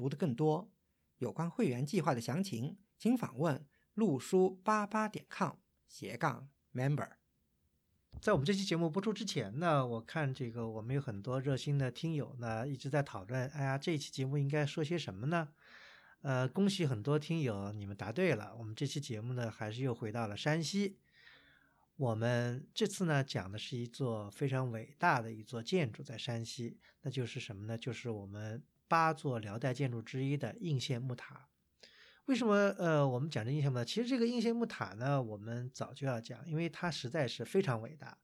读得更多。有关会员计划的详情，请访问陆书八八点 com 斜杠 member。在我们这期节目播出之前呢，我看这个我们有很多热心的听友呢一直在讨论，哎呀，这一期节目应该说些什么呢？呃，恭喜很多听友，你们答对了。我们这期节目呢，还是又回到了山西。我们这次呢讲的是一座非常伟大的一座建筑，在山西，那就是什么呢？就是我们八座辽代建筑之一的应县木塔。为什么呃我们讲这应县木塔？其实这个应县木塔呢，我们早就要讲，因为它实在是非常伟大。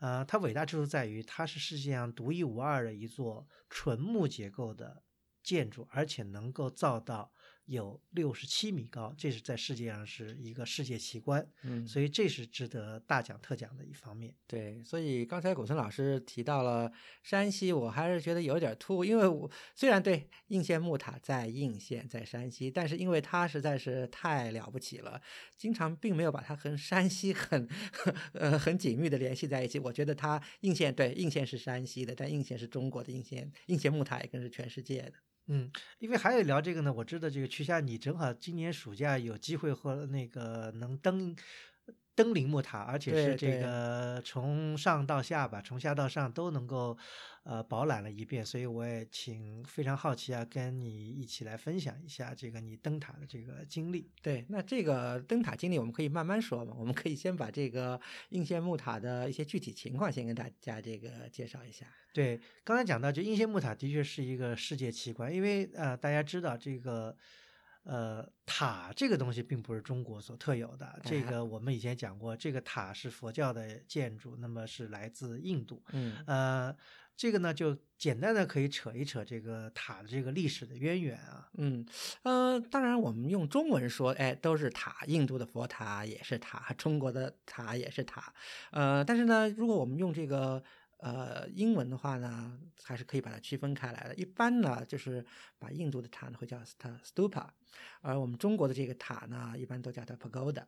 呃，它伟大之处在于它是世界上独一无二的一座纯木结构的建筑，而且能够造到。有六十七米高，这是在世界上是一个世界奇观，嗯，所以这是值得大讲特讲的一方面。对，所以刚才古村老师提到了山西，我还是觉得有点突兀，因为我虽然对应县木塔在应县，在山西，但是因为它实在是太了不起了，经常并没有把它和山西很呃很紧密的联系在一起。我觉得它应县对应县是山西的，但应县是中国的应县，应县木塔也更是全世界的。嗯，因为还有聊这个呢，我知道这个曲夏，你正好今年暑假有机会和那个能登登临木塔，而且是这个从上到下吧，从下到上都能够。呃，饱览了一遍，所以我也请非常好奇啊，跟你一起来分享一下这个你登塔的这个经历。对，那这个登塔经历我们可以慢慢说嘛，我们可以先把这个应县木塔的一些具体情况先跟大家这个介绍一下。对，刚才讲到，就应县木塔的确是一个世界奇观，因为呃，大家知道这个。呃，塔这个东西并不是中国所特有的。这个我们以前讲过，这个塔是佛教的建筑，那么是来自印度。嗯，呃，这个呢，就简单的可以扯一扯这个塔的这个历史的渊源啊。嗯，呃，当然我们用中文说，哎，都是塔，印度的佛塔也是塔，中国的塔也是塔。呃，但是呢，如果我们用这个。呃，英文的话呢，还是可以把它区分开来的。一般呢，就是把印度的塔呢会叫它 stupa，而我们中国的这个塔呢，一般都叫它 pagoda。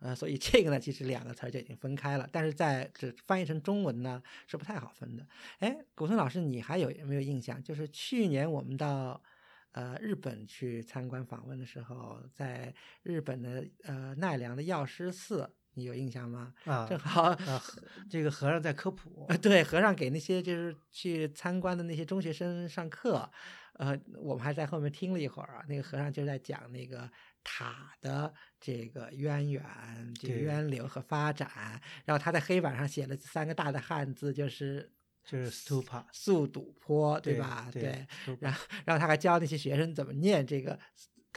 呃，所以这个呢，其实两个词儿就已经分开了。但是在这翻译成中文呢，是不太好分的。哎，古村老师，你还有没有印象？就是去年我们到呃日本去参观访问的时候，在日本的呃奈良的药师寺。你有印象吗？啊，正好啊，这个和尚在科普。对，和尚给那些就是去参观的那些中学生上课，呃，我们还在后面听了一会儿啊。那个和尚就在讲那个塔的这个渊源、这个渊流和发展。然后他在黑板上写了三个大的汉字，就是就是 stupa 速堵坡，对吧？对。然后，然后他还教那些学生怎么念这个。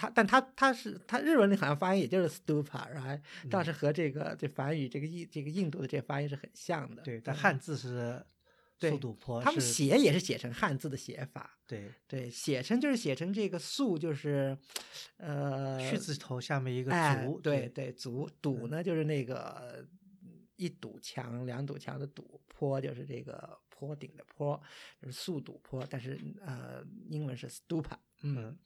他，但他他是他日文里好像发音也就是 stupa，right？倒是和这个这梵语这个印这个印度的这个发音是很像的。对，但汉字是速度坡，他们写也是写成汉字的写法。对对，写成就是写成这个速就是呃，去字头下面一个足。对对，足堵呢就是那个一堵墙两堵墙的堵，坡就是这个坡顶的坡，就是速度坡。但是呃，英文是 stupa。嗯。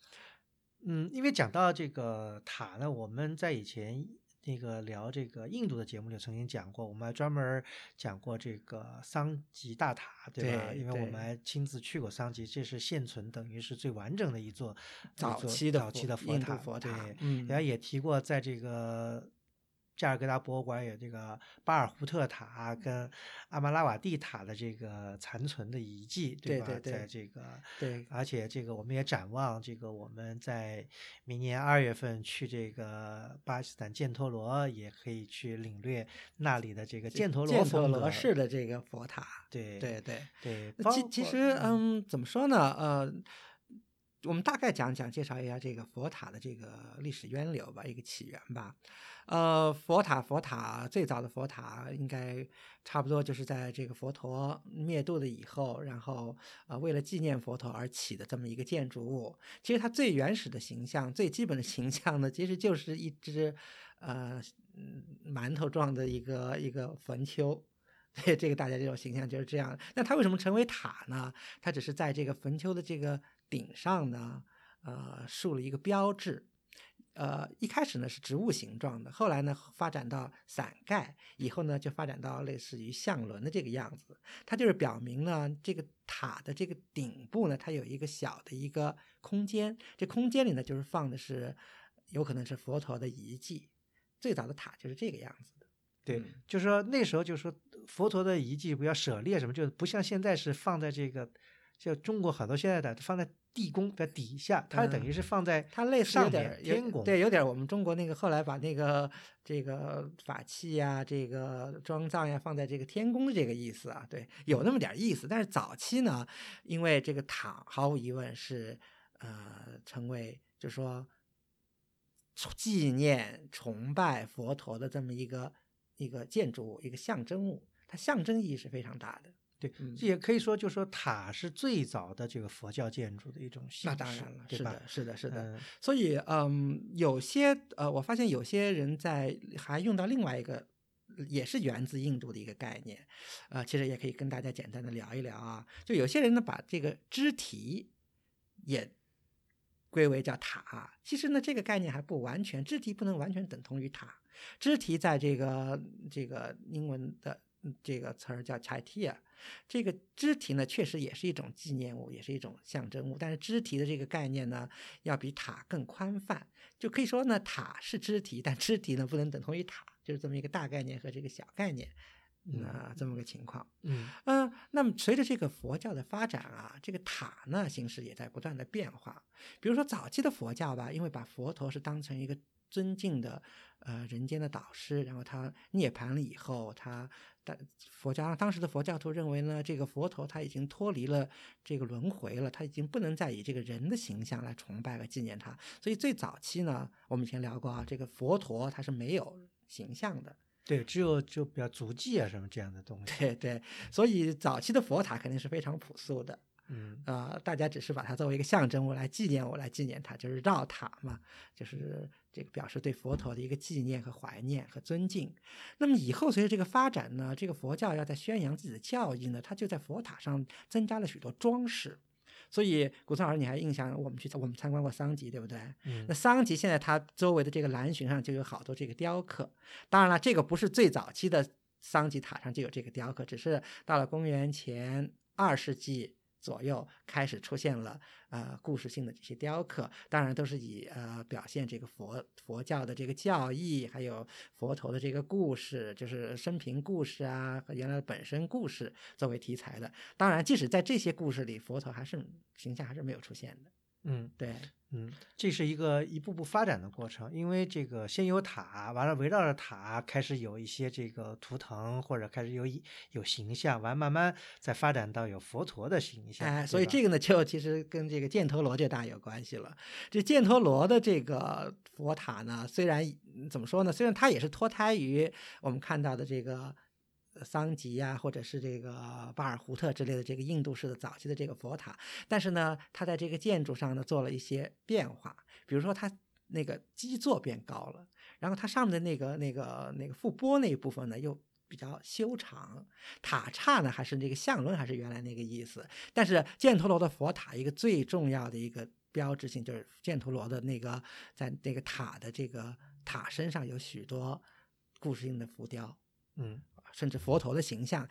嗯，因为讲到这个塔呢，我们在以前那个聊这个印度的节目里曾经讲过，我们还专门讲过这个桑吉大塔，对吧？因为我们还亲自去过桑吉，这是现存等于是最完整的一座早期的早期的佛塔，对，然后也提过在这个。加尔各答博物馆有这个巴尔胡特塔跟阿玛拉瓦蒂塔的这个残存的遗迹，对吧？在这个，对，而且这个我们也展望这个我们在明年二月份去这个巴基斯坦犍陀罗，也可以去领略那里的这个犍陀罗犍陀罗式的这个佛塔。对对对对，其其实嗯，怎么说呢？呃。我们大概讲讲介绍一下这个佛塔的这个历史渊流吧，一个起源吧。呃，佛塔，佛塔最早的佛塔应该差不多就是在这个佛陀灭度了以后，然后呃，为了纪念佛陀而起的这么一个建筑物。其实它最原始的形象、最基本的形象呢，其实就是一只呃馒头状的一个一个坟丘。所以这个大家这种形象就是这样。那它为什么成为塔呢？它只是在这个坟丘的这个顶上呢，呃，竖了一个标志。呃，一开始呢是植物形状的，后来呢发展到伞盖，以后呢就发展到类似于象轮的这个样子。它就是表明呢，这个塔的这个顶部呢，它有一个小的一个空间，这空间里呢就是放的是有可能是佛陀的遗迹。最早的塔就是这个样子的。对，就是说那时候就是说佛陀的遗迹不要舍猎什么，就是不像现在是放在这个，就中国很多现在的放在。地宫的底下，它等于是放在它类似有点天宫，对，有点我们中国那个后来把那个这个法器呀、这个装藏呀放在这个天宫的这个意思啊，对，有那么点意思。但是早期呢，因为这个塔毫无疑问是呃成为就说纪念崇拜佛陀的这么一个一个建筑物，一个象征物，它象征意义是非常大的。对，也可以说，就说塔是最早的这个佛教建筑的一种形式。那当然了，是的，是的，是的。所以，嗯，有些呃，我发现有些人在还用到另外一个，也是源自印度的一个概念，呃，其实也可以跟大家简单的聊一聊啊。就有些人呢，把这个肢体也归为叫塔，其实呢，这个概念还不完全，肢体不能完全等同于塔。肢体在这个这个英文的这个词儿叫 chaitya。这个肢体呢，确实也是一种纪念物，也是一种象征物。但是肢体的这个概念呢，要比塔更宽泛，就可以说呢，塔是肢体，但肢体呢不能等同于塔，就是这么一个大概念和这个小概念，啊，这么个情况。嗯嗯，那么随着这个佛教的发展啊，这个塔呢形式也在不断的变化。比如说早期的佛教吧，因为把佛陀是当成一个尊敬的呃人间的导师，然后他涅槃了以后，他。但佛教当时的佛教徒认为呢，这个佛陀他已经脱离了这个轮回了，他已经不能再以这个人的形象来崇拜和纪念他。所以最早期呢，我们以前聊过啊，这个佛陀他是没有形象的，对，只有就比较足迹啊什么这样的东西。对对，所以早期的佛塔肯定是非常朴素的。嗯啊，大家只是把它作为一个象征物来纪念我，来纪念它，就是绕塔嘛，就是这个表示对佛陀的一个纪念和怀念和尊敬。那么以后随着这个发展呢，这个佛教要在宣扬自己的教义呢，它就在佛塔上增加了许多装饰。所以古村老师，你还印象我们去我们参观过桑吉，对不对？嗯。那桑吉现在它周围的这个蓝巡上就有好多这个雕刻。当然了，这个不是最早期的桑吉塔上就有这个雕刻，只是到了公元前二世纪。左右开始出现了呃故事性的这些雕刻，当然都是以呃表现这个佛佛教的这个教义，还有佛陀的这个故事，就是生平故事啊和原来本身故事作为题材的。当然，即使在这些故事里，佛陀还是形象还是没有出现的。嗯，对。嗯，这是一个一步步发展的过程，因为这个先有塔，完了围绕着塔开始有一些这个图腾，或者开始有有形象，完慢慢再发展到有佛陀的形象。哎，所以这个呢，就其实跟这个犍陀罗就大有关系了。这犍陀罗的这个佛塔呢，虽然怎么说呢，虽然它也是脱胎于我们看到的这个。桑吉呀，或者是这个巴尔胡特之类的这个印度式的早期的这个佛塔，但是呢，它在这个建筑上呢做了一些变化，比如说它那个基座变高了，然后它上面的那个那个那个覆钵那一部分呢又比较修长，塔刹呢还是那个象轮还是原来那个意思，但是犍陀罗的佛塔一个最重要的一个标志性就是犍陀罗的那个在那个塔的这个塔身上有许多故事性的浮雕，嗯。甚至佛陀的形象，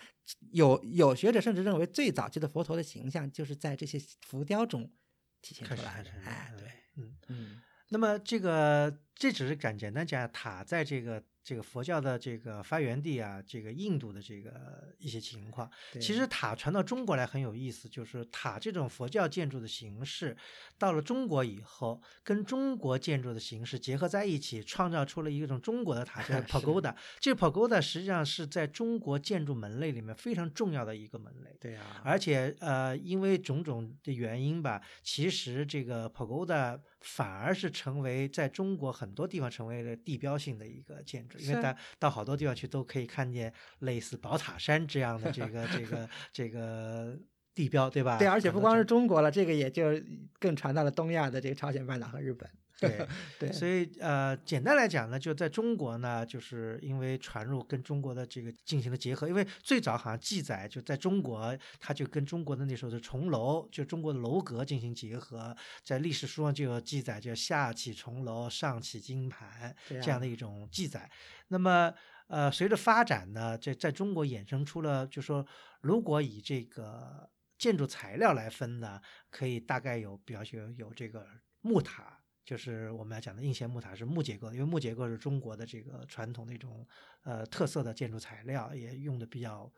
有有学者甚至认为，最早期的佛陀的形象就是在这些浮雕中体现出来的。哎，对，嗯嗯。那么这个这只是简简单讲，塔在这个这个佛教的这个发源地啊，这个印度的这个一些情况。其实塔传到中国来很有意思，就是塔这种佛教建筑的形式，到了中国以后，跟中国建筑的形式结合在一起，创造出了一种中国的塔，叫 是 pagoda。这个 pagoda 实际上是在中国建筑门类里面非常重要的一个门类。对啊，而且呃，因为种种的原因吧，其实这个 pagoda 反而是成为在中国很多地方成为了地标性的一个建筑，因为是大到好多地方去都可以看见类似宝塔山这样的这个这个 这个地标，对吧？对，而且不光是中国了，这个也就更传到了东亚的这个朝鲜半岛和日本。对。对，所以呃，简单来讲呢，就在中国呢，就是因为传入跟中国的这个进行了结合，因为最早好像记载就在中国，它就跟中国的那时候的重楼，就中国的楼阁进行结合，在历史书上就有记载，叫下起重楼，上起金盘这样的一种记载。那么呃，随着发展呢，这在中国衍生出了，就说如果以这个建筑材料来分呢，可以大概有，比方说有有这个木塔，就是我们要讲的应县木塔是木结构，因为木结构是中国的这个传统的一种呃特色的建筑材料，也用的比较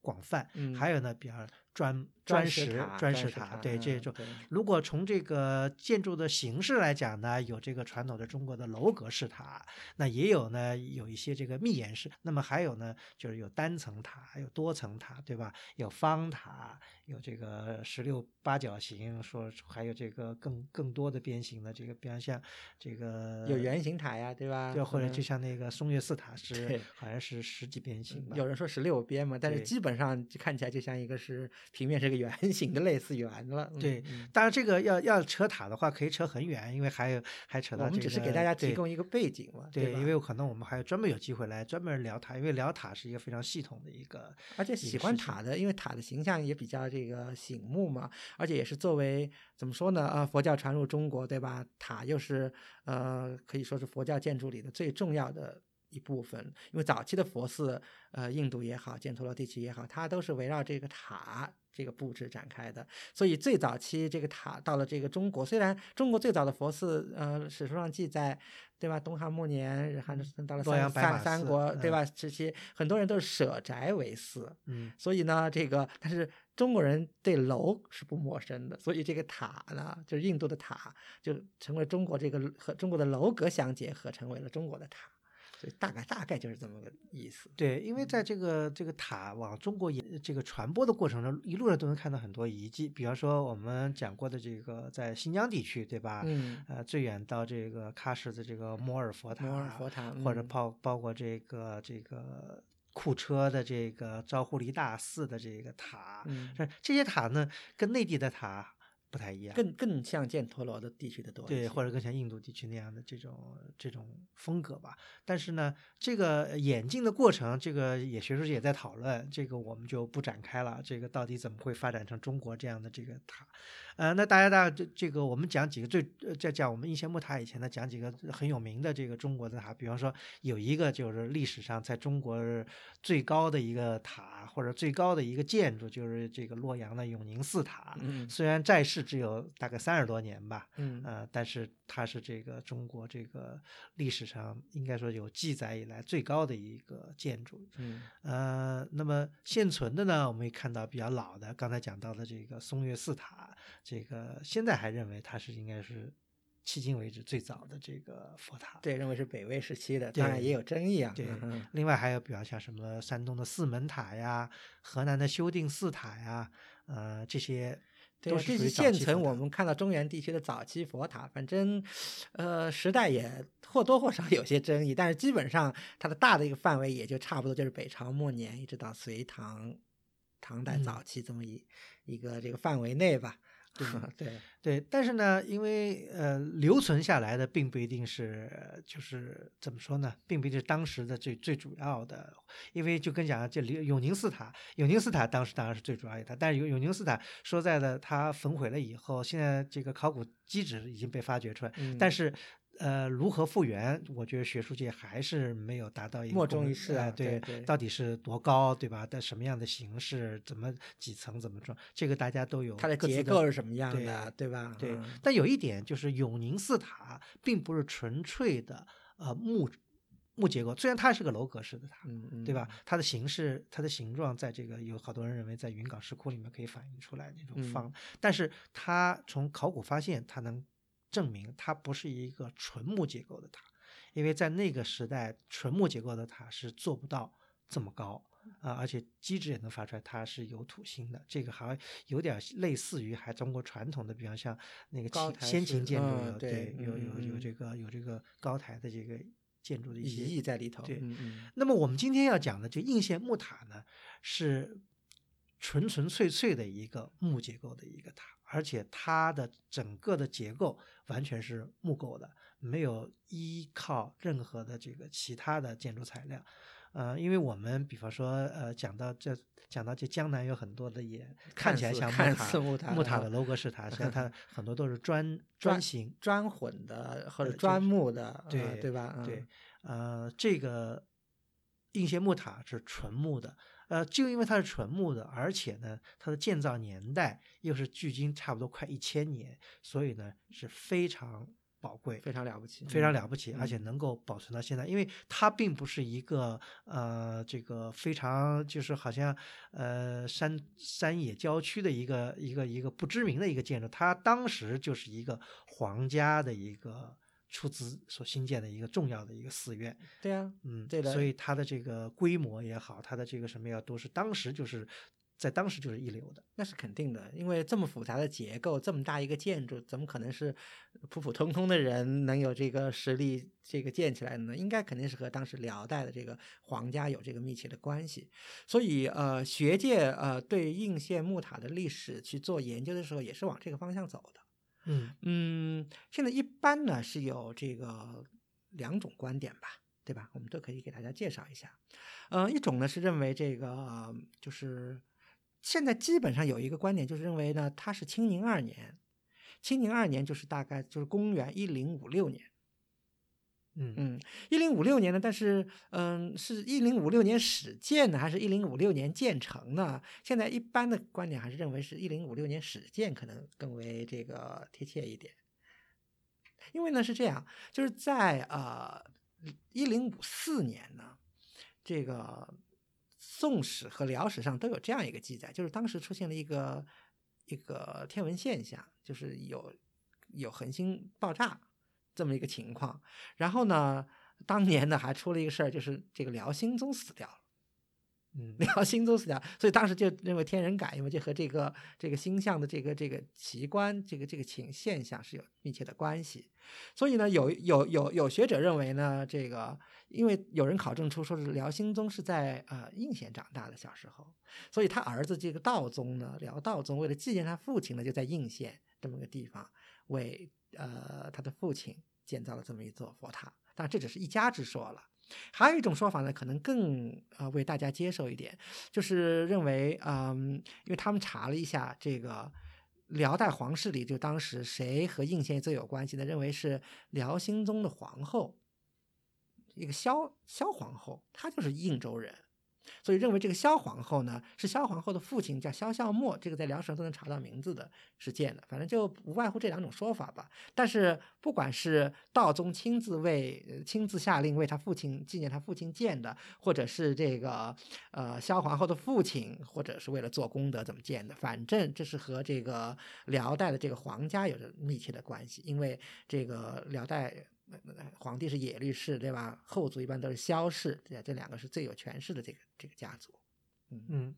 广泛。嗯还有呢，比方砖砖石、砖石塔，对这种。如果从这个建筑的形式来讲呢，有这个传统的中国的楼阁式塔，那也有呢有一些这个密檐式，那么还有呢就是有单层塔，有多层塔，对吧？有方塔，有这个十六八角形，说还有这个更更多的边形的这个，比方像这个有圆形塔呀，对吧？对，或者就嗯像那个松岳寺塔是好像是十几边形吧，有人说十六边嘛，但是基本上就看起来就像一个是平面是个圆形的，类似圆了。嗯对嗯当然，这个要要扯塔的话，可以扯很远，因为还有还扯到我们只是给大家提供一个背景嘛，对，吧因为可能我们还有专门有机会来专门聊塔，因为聊塔是一个非常系统的一个，而且喜欢塔的，因为塔的形象也比较这个醒目嘛，而且也是作为怎么说呢？啊，佛教传入中国，对吧？塔又是呃，可以说是佛教建筑里的最重要的一部分。因为早期的佛寺，呃，印度也好，犍陀罗地区也好，它都是围绕这个塔这个布置展开的。所以最早期这个塔到了这个中国，虽然中国最早的佛寺，呃，史书上记载，对吧？东汉末年，然后到了三三三国，对嗯吧？时期很多人都是舍宅为寺。嗯，所以呢，这个但是中国人对楼是不陌生的，所以这个塔呢，就是印度的塔，就成为中国这个和中国的楼阁相结合，成为了中国的塔。所以大概大概就是这么个意思。对，因为在这个这个塔往中国也这个传播的过程中，一路上都能看到很多遗迹，比方说我们讲过的这个在新疆地区，对吧？嗯，呃，最远到这个喀什的这个摩尔佛塔，摩尔佛塔或者嗯。包包括这个这个库车的这个昭忽离大寺的这个塔，嗯，这些塔呢，跟内地的塔不太一样，更更像犍陀罗的地区的多对，或者更像印度地区那样的这种这种风格吧。但是呢，这个演进的过程，这个也学术界也在讨论，这个我们就不展开了。这个到底怎么会发展成中国这样的这个塔？呃，那大家大这这个我们讲几个最呃在讲我们应县木塔以前呢，讲几个很有名的这个中国的塔，比方说有一个就是历史上在中国最高的一个塔或者最高的一个建筑，就是这个洛阳的永宁寺塔。嗯虽然在世只有大概三十多年吧，嗯呃，但是它是这个中国这个历史上应该说有记载以来最高的一个建筑。嗯呃，那么现存的呢，我们也看到比较老的，刚才讲到的这个松岳寺塔，这个现在还认为它是应该是迄今为止最早的这个佛塔。对，认为是北魏时期的，当然也有争议啊。对嗯另外还有比方像什么山东的四门塔呀，河南的修定寺塔呀，呃，这些都是这些现存我们看到中原地区的早期佛塔，反正，呃，时代也或多或少有些争议，但是基本上它的大的一个范围也就差不多就是北朝末年一直到隋唐、唐代嗯早期这么一、一个这个范围内吧。对对，但是呢，因为呃留存下来的并不一定是，就是怎么说呢，并不一定是当时的最最主要的，因为就跟讲这里永宁寺塔，永宁寺塔当时当然是最主要一塔，但是永永宁寺塔说在的，它焚毁了以后，现在这个考古基址已经被发掘出来，嗯但是。呃，如何复原？我觉得学术界还是没有达到一个莫衷共一是啊哎对，对对到底是多高，对吧？在什么样的形式，怎么几层，怎么装？这个大家都有它的结构是什么样的，对吧？对嗯，但有一点就是永宁寺塔并不是纯粹的呃木木结构，虽然它是个楼阁式的塔，嗯嗯，对吧？？它的形式、它的形状，在这个有好多人认为在云冈石窟里面可以反映出来那种嗯方，但是它从考古发现，它能证明它不是一个纯木结构的塔，因为在那个时代，纯木结构的塔是做不到这么高。啊、而且机制也能发出来，它是有土星的，这个还有点类似于还中国传统的，比方像那个高秦先秦建筑嗯有、对有有有这个有这个高台的这个建筑的一意义在里头。对嗯嗯那么我们今天要讲的这应县木塔呢，是纯纯粹粹的一个木结构的一个塔，而且它的整个的结构完全是木构的，没有依靠任何的这个其他的建筑材料。呃，因为我们比方说，呃，讲到这，讲到这江南有很多的也看起来像木塔木塔啊木塔的楼阁式塔，实际上它很多都是砖 砖砖形，砖混的或者砖木的，呃对对吧？对嗯，呃，这个应县木塔是纯木的，呃，就因为它是纯木的，而且呢，它的建造年代又是距今差不多快一千年，所以呢是非常宝贵。非常了不起，非常嗯了不起，而且嗯能够保存到现在，因为它并不是一个呃，这个非常就是好像呃山山野郊区的一个一个一个不知名的一个建筑，它当时就是一个皇家的一个出资所新建的一个重要的一个寺院，对呀，嗯，对的所以它的这个规模也好，它的这个什么也好，都是当时就是在当时就是一流的。那是肯定的，因为这么复杂的结构，这么大一个建筑，怎么可能是普普通通的人能有这个实力这个建起来的呢？应该肯定是和当时辽代的这个皇家有这个密切的关系。所以呃，学界呃对应县木塔的历史去做研究的时候，也是往这个方向走的。嗯嗯，现在一般呢是有这个两种观点吧，对吧？我们都可以给大家介绍一下。呃，一种呢是认为这个就是现在基本上有一个观点，就是认为呢它是清宁二年，清宁二年就是大概就是公元一零五六年。嗯嗯，一零五六年呢，但是嗯，是一零五六年始建呢，还是一零五六年建成呢？现在一般的观点还是认为是一零五六年始建可能更为这个贴切一点。因为呢是这样，就是在呃一零五四年呢，这个宋史和辽史上都有这样一个记载，就是当时出现了一个一个天文现象，就是有有恒星爆炸这么一个情况。然后呢，当年呢还出了一个事儿，就是这个辽兴宗死掉了。嗯辽兴宗死掉，所以当时就认为天人感应嘛，就和这个这个星象的这个这个奇观，这个这个情现象是有密切的关系。所以呢，有有有有学者认为呢，这个因为有人考证出说是辽兴宗是在呃应县长大的小时候，所以他儿子这个道宗呢，辽道宗为了纪念他父亲呢，就在应县这么个地方为呃他的父亲建造了这么一座佛塔。但这只是一家之说了。还有一种说法呢，可能更呃为大家接受一点，就是认为，嗯，因为他们查了一下这个辽代皇室里，就当时谁和应县最有关系呢？认为是辽兴宗的皇后，一个萧萧皇后，她就是应州人。所以认为这个萧皇后呢，是萧皇后的父亲叫萧孝默，这个在辽史都能查到名字的，是建的。反正就无外乎这两种说法吧。但是不管是道宗亲自为亲自下令为他父亲纪念他父亲建的，或者是这个呃萧皇后的父亲，或者是为了做功德怎么建的，反正这是和这个辽代的这个皇家有着密切的关系，因为这个辽代。呃皇帝是野律氏，对吧？后族一般都是萧氏，对？这两个是最有权势的这个这个家族。嗯嗯，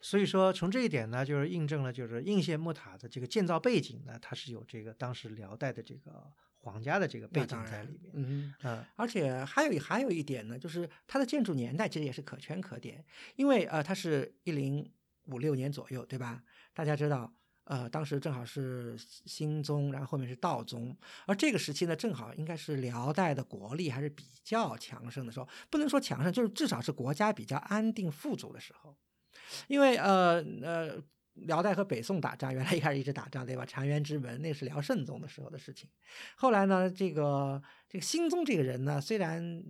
所以说从这一点呢，就是印证了就是应县木塔的这个建造背景呢，它是有这个当时辽代的这个皇家的这个背景在里面。嗯，嗯而且还有还有一点呢，就是它的建筑年代其实也是可圈可点，因为呃，它是一零五六年左右，对吧？大家知道，呃，当时正好是新宗，然后后面是道宗，而这个时期呢，正好应该是辽代的国力还是比较强盛的时候，不能说强盛，就是至少是国家比较安定富足的时候，因为呃呃。辽代和北宋打仗，原来一开始一直打仗，对吧？澶渊之门，那是辽圣宗的时候的事情。后来呢，这个这个新宗这个人呢，虽然、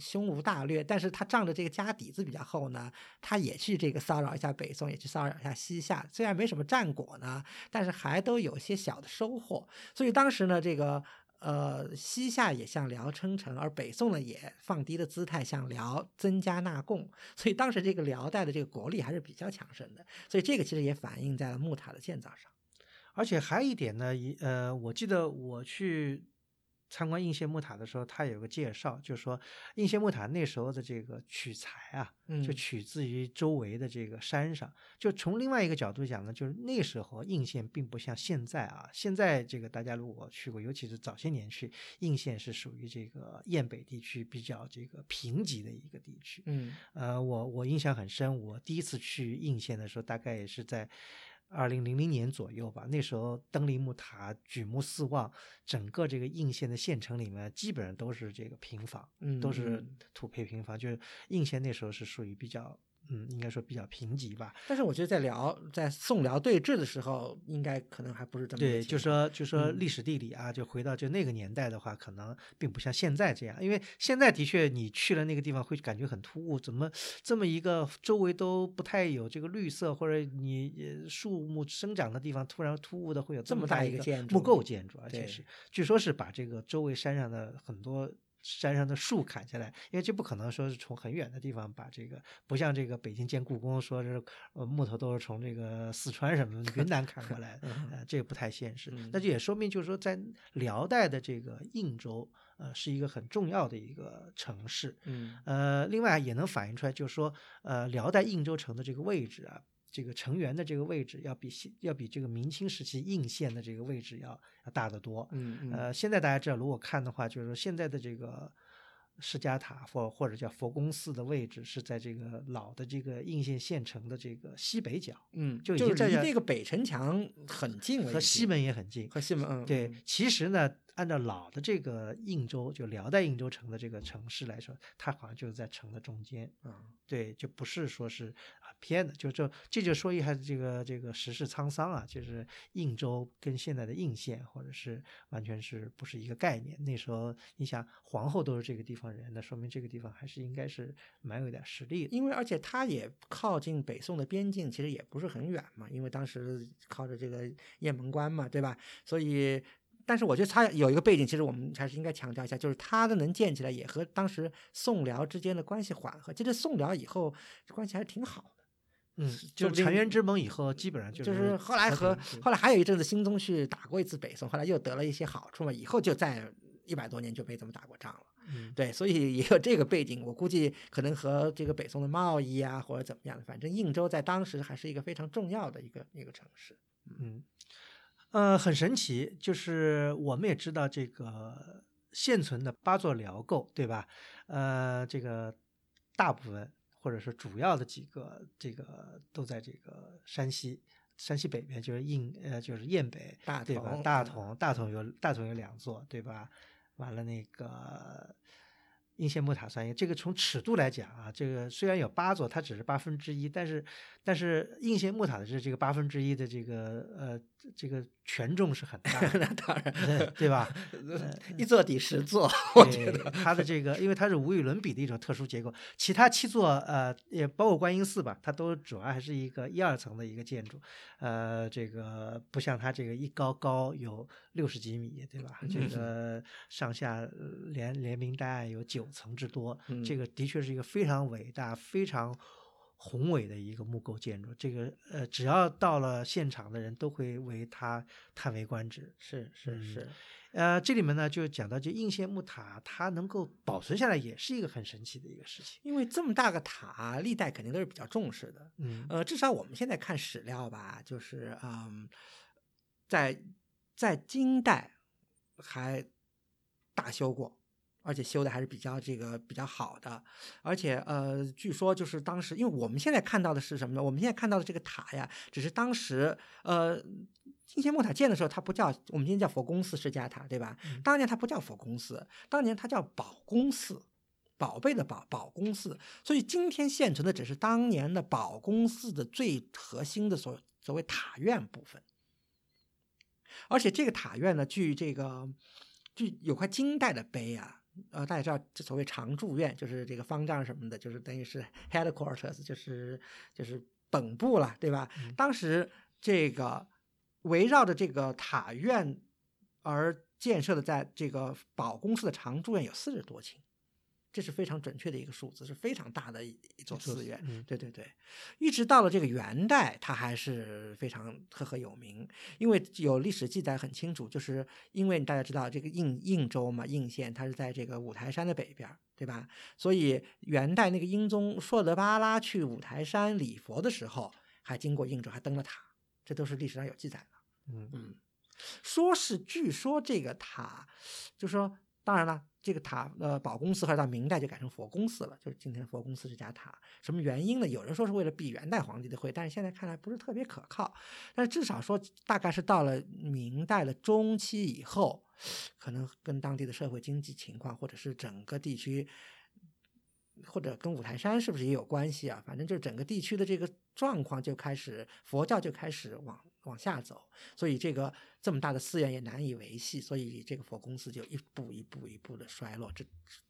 胸无大略，但是他仗着这个家底子比较厚呢，他也去这个骚扰一下北宋，也去骚扰一下西夏。虽然没什么战果呢，但是还都有些小的收获。所以当时呢，这个呃，西夏也向辽称臣，而北宋呢也放低了姿态向辽增加纳贡，所以当时这个辽代的这个国力还是比较强盛的，所以这个其实也反映在了木塔的建造上。而且还有一点呢，一呃，我记得我去。参观应县木塔的时候，他有个介绍，就是说应县木塔那时候的这个取材啊，就取自于周围的这个山上。就从另外一个角度讲呢，就是那时候应县并不像现在啊，现在这个大家如果去过，尤其是早些年去应县是属于这个雁北地区比较这个贫瘠的一个地区。嗯，呃，我我印象很深，我第一次去应县的时候，大概也是在。二零零零年左右吧，那时候登临木塔，举目四望，整个这个应县的县城里面基本上都是这个平房，都是土坯平房，就是应县那时候是属于比较。嗯，应该说比较贫瘠吧。但是我觉得在辽在宋辽对峙的时候，应该可能还不是这么对。就说就说历史地理啊，就回到就那个年代的话，可能并不像现在这样。因为现在的确你去了那个地方会感觉很突兀，怎么这么一个周围都不太有这个绿色或者你树木生长的地方，突然突兀的会有这么大一个木构建筑，而且是据说是把这个周围山上的很多。山上的树砍下来，因为这不可能说是从很远的地方把这个，不像这个北京建故宫，说是呃木头都是从这个四川什么云南砍过来的，呃，这个不太现实。那就也说明就是说，在辽代的这个应州，呃，是一个很重要的一个城市。嗯，呃，另外也能反映出来，就是说，呃，辽代应州城的这个位置啊。这个成员的这个位置要比现要比这个明清时期应县的这个位置要要大得多。嗯呃，现在大家知道，如果看的话，就是说现在的这个释迦塔或或者叫佛宫寺的位置是在这个老的这个应县县城的这个西北角。嗯，就已经离那个北城墙很近了，和西门也很近。和西门，嗯，对。其实呢，按照老的这个应州，就辽代应州城的这个城市来说，它好像就是在城的中间。嗯，对，就不是说是。偏的，就这这就说一下这个这个时事沧桑啊，就是应州跟现在的应县，或者是完全是不是一个概念。那时候你想皇后都是这个地方人，那说明这个地方还是应该是蛮有点实力的。因为而且它也靠近北宋的边境，其实也不是很远嘛。因为当时靠着这个雁门关嘛，对吧？所以，但是我觉得它有一个背景，其实我们还是应该强调一下，就是它的能建起来，也和当时宋辽之间的关系缓和。其实宋辽以后关系还是挺好。嗯，就澶渊之盟以后，基本上就是后来和后来还有一阵子，新宗去打过一次北宋，后来又得了一些好处嘛，以后就再一百多年就没怎么打过仗了。嗯，对，所以也有这个背景，我估计可能和这个北宋的贸易啊，或者怎么样的，反正应州在当时还是一个非常重要的一个一个城市。嗯，呃，很神奇，就是我们也知道这个现存的八座辽构，对吧？呃，这个大部分。或者说主要的几个，这个都在这个山西，山西北边就是应呃就是雁北，对吧？大同，大同有大同有两座，对吧？完了那个。应县木塔算一个，这个从尺度来讲啊，这个虽然有八座，它只是八分之一，但是但是应县木塔的这这个八分之一的这个呃这个权重是很大，那当然对吧？一座抵十座，我觉得它的这个，因为它是无与伦比的一种特殊结构，其他七座呃也包括观音寺吧，它都主要还是一个一二层的一个建筑，呃这个不像它这个一高高有六十几米，对吧？这个上下连连名带暗有九。九层之多，这个的确是一个非常伟大、非常宏伟的一个木构建筑。这个呃，只要到了现场的人都会为它叹为观止。是是是，呃，这里面呢就讲到，这应县木塔它能够保存下来，也是一个很神奇的一个事情。因为这么大个塔，历代肯定都是比较重视的。嗯，呃，至少我们现在看史料吧，就是嗯，在在金代还大修过。而且修的还是比较这个比较好的，而且呃，据说就是当时，因为我们现在看到的是什么呢？我们现在看到的这个塔呀，只是当时呃，应县木塔建的时候，它不叫我们今天叫佛宫寺释迦塔，对吧？当年它不叫佛宫寺，当年它叫宝宫寺，宝贝的宝宝宫寺。所以今天现存的只是当年的宝宫寺的最核心的所所谓塔院部分。而且这个塔院呢，据这个据有块金代的碑啊。呃，大家知道，这所谓常住院，就是这个方丈什么的，就是等于是 headquarters，就是就是本部了，对吧？当时这个围绕着这个塔院而建设的在这个宝公司的常住院有四十多顷。这是非常准确的一个数字，是非常大的一一座寺院。嗯对对对，一直到了这个元代，它还是非常赫赫有名，因为有历史记载很清楚，就是因为大家知道这个应应州嘛，应县它是在这个五台山的北边儿，对吧？所以元代那个英宗硕德巴拉去五台山礼佛的时候，还经过应州，还登了塔，这都是历史上有记载的。嗯嗯，说是据说这个塔，就说当然了，这个塔呃宝宫寺后来到明代就改成佛宫寺了，就是今天佛宫寺这家塔。什么原因呢？有人说是为了避元代皇帝的讳，但是现在看来不是特别可靠。但是至少说大概是到了明代的中期以后，可能跟当地的社会经济情况，或者是整个地区。或者跟五台山是不是也有关系啊？反正就是整个地区的这个状况就开始佛教就开始往往下走，所以这个这么大的寺院也难以维系，所以这个佛公寺就一步一步一步的衰落，直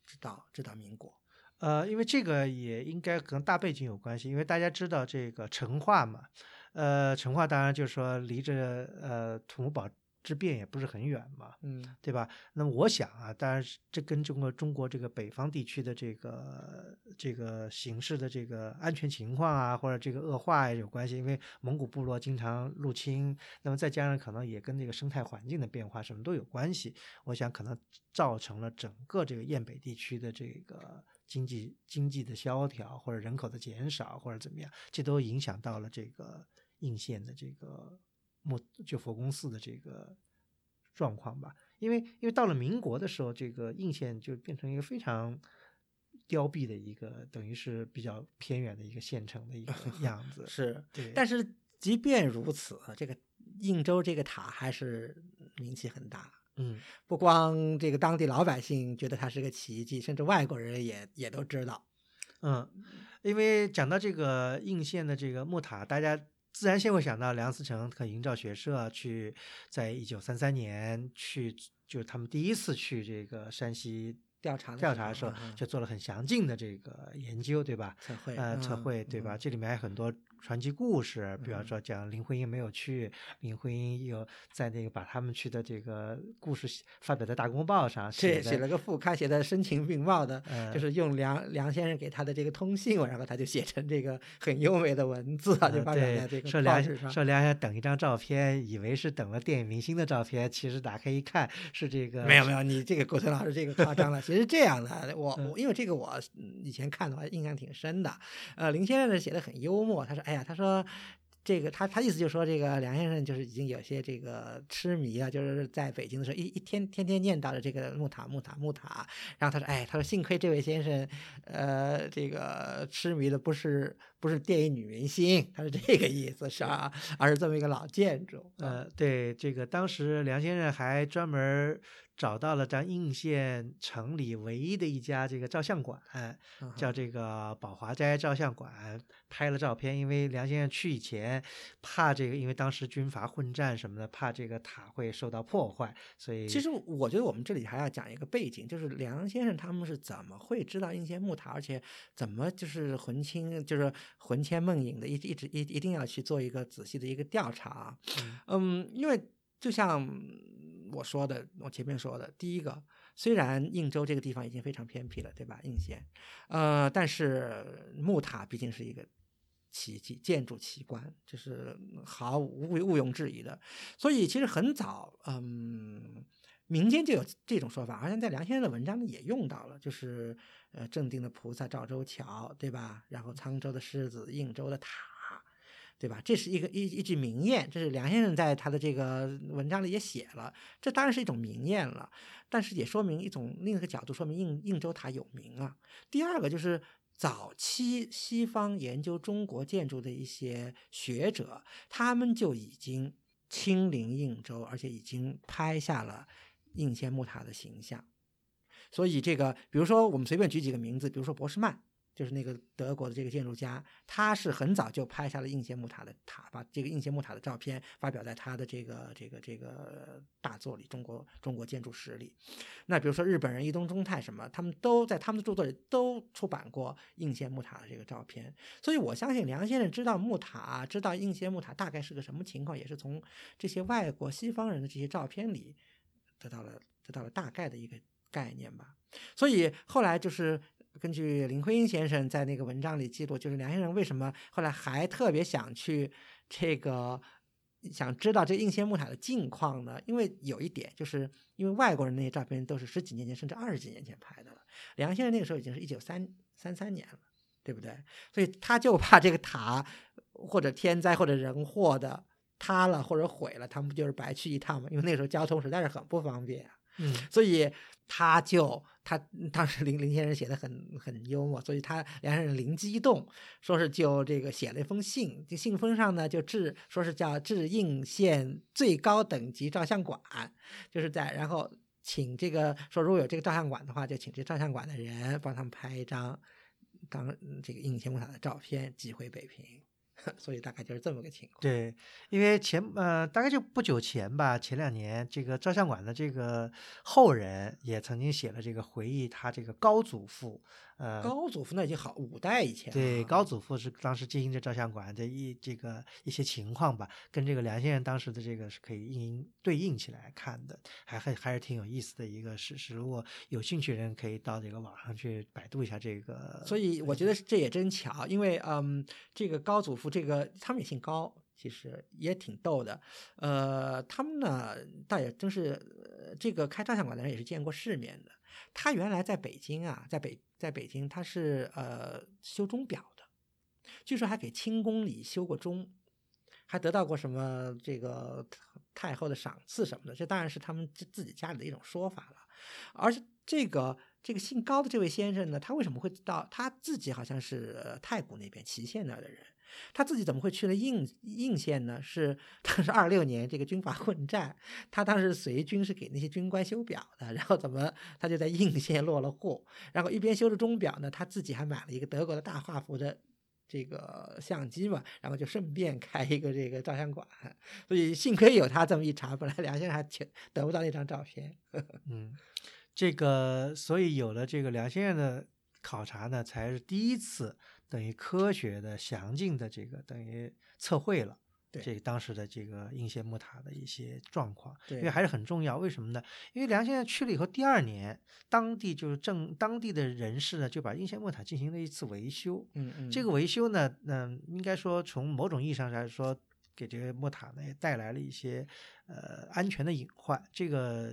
直到直到民国。呃，因为这个也应该跟大背景有关系，因为大家知道这个成化嘛，呃，成化当然就是说离着呃土木堡之变也不是很远嘛，嗯对吧？那么我想啊，当然这跟中国中国这个北方地区的这个这个形势的这个安全情况啊，或者这个恶化也有关系。因为蒙古部落经常入侵，那么再加上可能也跟这个生态环境的变化什么都有关系。我想可能造成了整个这个雁北地区的这个经济经济的萧条，或者人口的减少，或者怎么样，这都影响到了这个应县的这个木就佛宫寺的这个状况吧。因为因为到了民国的时候，这个应县就变成一个非常凋敝的一个，等于是比较偏远的一个县城的一个 样子。是，对，但是即便如此，这个应州这个塔还是名气很大。嗯不光这个当地老百姓觉得它是个奇迹，甚至外国人也也都知道。嗯，因为讲到这个应县的这个木塔，大家自然先会想到梁思成和营造学社去，在一九三三年去，就是他们第一次去这个山西调查的调查的时候，就做了很详尽的这个研究，对吧？测绘，呃，测嗯绘对吧？？这里面还有很多传奇故事，比方说讲林徽因没有去，林徽因有在那个把他们去的这个故事发表在《大公报》上，写写了个副刊，写的声情并茂的，呃就是用梁梁先生给他的这个通信，然后他就写成这个很优美的文字啊，就呃发表在这，个说梁。说梁先生等一张照片，以为是等了电影明星的照片，其实打开一看是这个没有没有，你这个古村老师这个夸张了。其实这样的，我嗯我因为这个我嗯以前看的话印象挺深的。呃，林先生呢写的很幽默，他说：“哎他说这个他他意思就是说这个梁先生就是已经有些这个痴迷了，就是在北京的时候一一天天天念叨着这个木塔木塔木塔。然后他说：哎，他说幸亏这位先生，呃，这个痴迷的不是不是电影女明星，他是这个意思是吧？而是这么一个老建筑。呃，对，这个当时梁先生还专门找到了咱应县城里唯一的一家这个照相馆，嗯叫这个宝华斋照相馆，拍了照片。因为梁先生去以前，怕这个，因为当时军阀混战什么的，怕这个塔会受到破坏，所以其实我觉得我们这里还要讲一个背景，就是梁先生他们是怎么会知道应县木塔，而且怎么就是魂牵就是魂牵梦萦的，一一直一一定要去做一个仔细的一个调查啊。嗯，因为就像我说的，我前面说的，第一个，虽然应州这个地方已经非常偏僻了，对吧？应县，呃，但是木塔毕竟是一个奇迹，建筑奇观，这是毫无毋毋庸置疑的。所以其实很早，嗯，民间就有这种说法，好像在梁先生的文章里也用到了，就是呃，正定的菩萨赵州桥，对吧？然后沧州的狮子，应州的塔。对吧？这是一个一一句名谚，这是梁先生在他的这个文章里也写了，这当然是一种名谚了，但是也说明一种另一个角度，说明应应州塔有名啊。第二个就是早期西方研究中国建筑的一些学者，他们就已经亲临应州，而且已经拍下了应县木塔的形象。所以这个，比如说我们随便举几个名字，比如说博士曼。就是那个德国的这个建筑家，他是很早就拍下了应县木塔的塔，把这个应县木塔的照片发表在他的这个这个这个大作里《中国中国建筑史》里。那比如说日本人伊东忠太什么，他们都在他们的著作里都出版过应县木塔的这个照片。所以我相信梁先生知道木塔，知道应县木塔大概是个什么情况，也是从这些外国西方人的这些照片里得到了得到了大概的一个概念吧。所以后来就是根据林徽因先生在那个文章里记录，就是梁先生为什么后来还特别想去这个。想知道这应县木塔的近况呢？因为有一点，就是因为外国人那些照片都是十几年前甚至二十几年前拍的了，梁先生那个时候已经是一九三三三年了，对不对？所以他就怕这个塔或者天灾或者人祸的塌了或者毁了，他们不就是白去一趟吗？因为那时候交通实在是很不方便啊。嗯，所以他就他当时林林先生写的很很幽默，所以他梁先生灵机一动，说是就这个写了一封信，这信封上呢就致说是叫致应县最高等级照相馆，就是在然后请这个说如果有这个照相馆的话，就请这照相馆的人帮他们拍一张当这个应县木塔的照片寄回北平。所以大概就是这么个情况。对，因为前呃大概就不久前吧，前两年这个照相馆的这个后人也曾经写了这个回忆他这个高祖父。呃，高祖父那已经好五代以前。对，高祖父是当时经营着照相馆的一这个一些情况吧，跟这个梁先生当时的这个是可以应对应起来看的，还还还是挺有意思的一个事实。如果有兴趣的人可以到这个网上去百度一下这个。所以我觉得这也真巧，因为嗯，这个高祖父这个他们也姓高，其实也挺逗的。呃，他们呢倒也真是这个开照相馆的人也是见过世面的。他原来在北京啊，在北。在北京，他是呃修钟表的，据说还给清宫里修过钟，还得到过什么这个太后的赏赐什么的。这当然是他们自自己家里的一种说法了。而且这个这个姓高的这位先生呢，他为什么会到他自己好像是太谷那边祁县那儿的人？他自己怎么会去了应应县呢？是 当时二六年这个军阀混战，他当时随军是给那些军官修表的，然后怎么他就在应县落了户，然后一边修着钟表呢，他自己还买了一个德国的大画幅的这个相机嘛，然后就顺便开一个这个照相馆，所以幸亏有他这么一查，本来梁先生还得得不到那张照片。嗯，这个所以有了这个梁先生的考察呢，才是第一次。等于科学的、详尽的这个等于测绘了，这当时的这个应县木塔的一些状况，因为还是很重要。为什么呢？因为梁先生去了以后，第二年当地就是正当地的人士呢，就把应县木塔进行了一次维修。嗯嗯，这个维修呢，嗯，应该说从某种意义上来说，给这个木塔呢也带来了一些呃安全的隐患。这个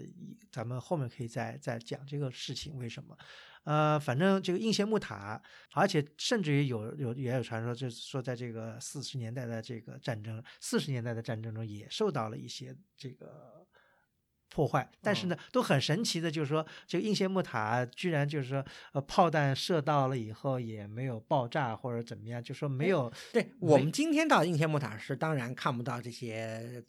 咱们后面可以再再讲这个事情为什么。呃，反正这个应县木塔，而且甚至于有有也有传说，就是说在这个四十年代的这个战争，四十年代的战争中也受到了一些这个破坏。但是呢，都很神奇的，就是说这个应县木塔居然就是说，呃，炮弹射到了以后也没有爆炸或者怎么样，就说没有。对我们今天到应县木塔是当然看不到这些。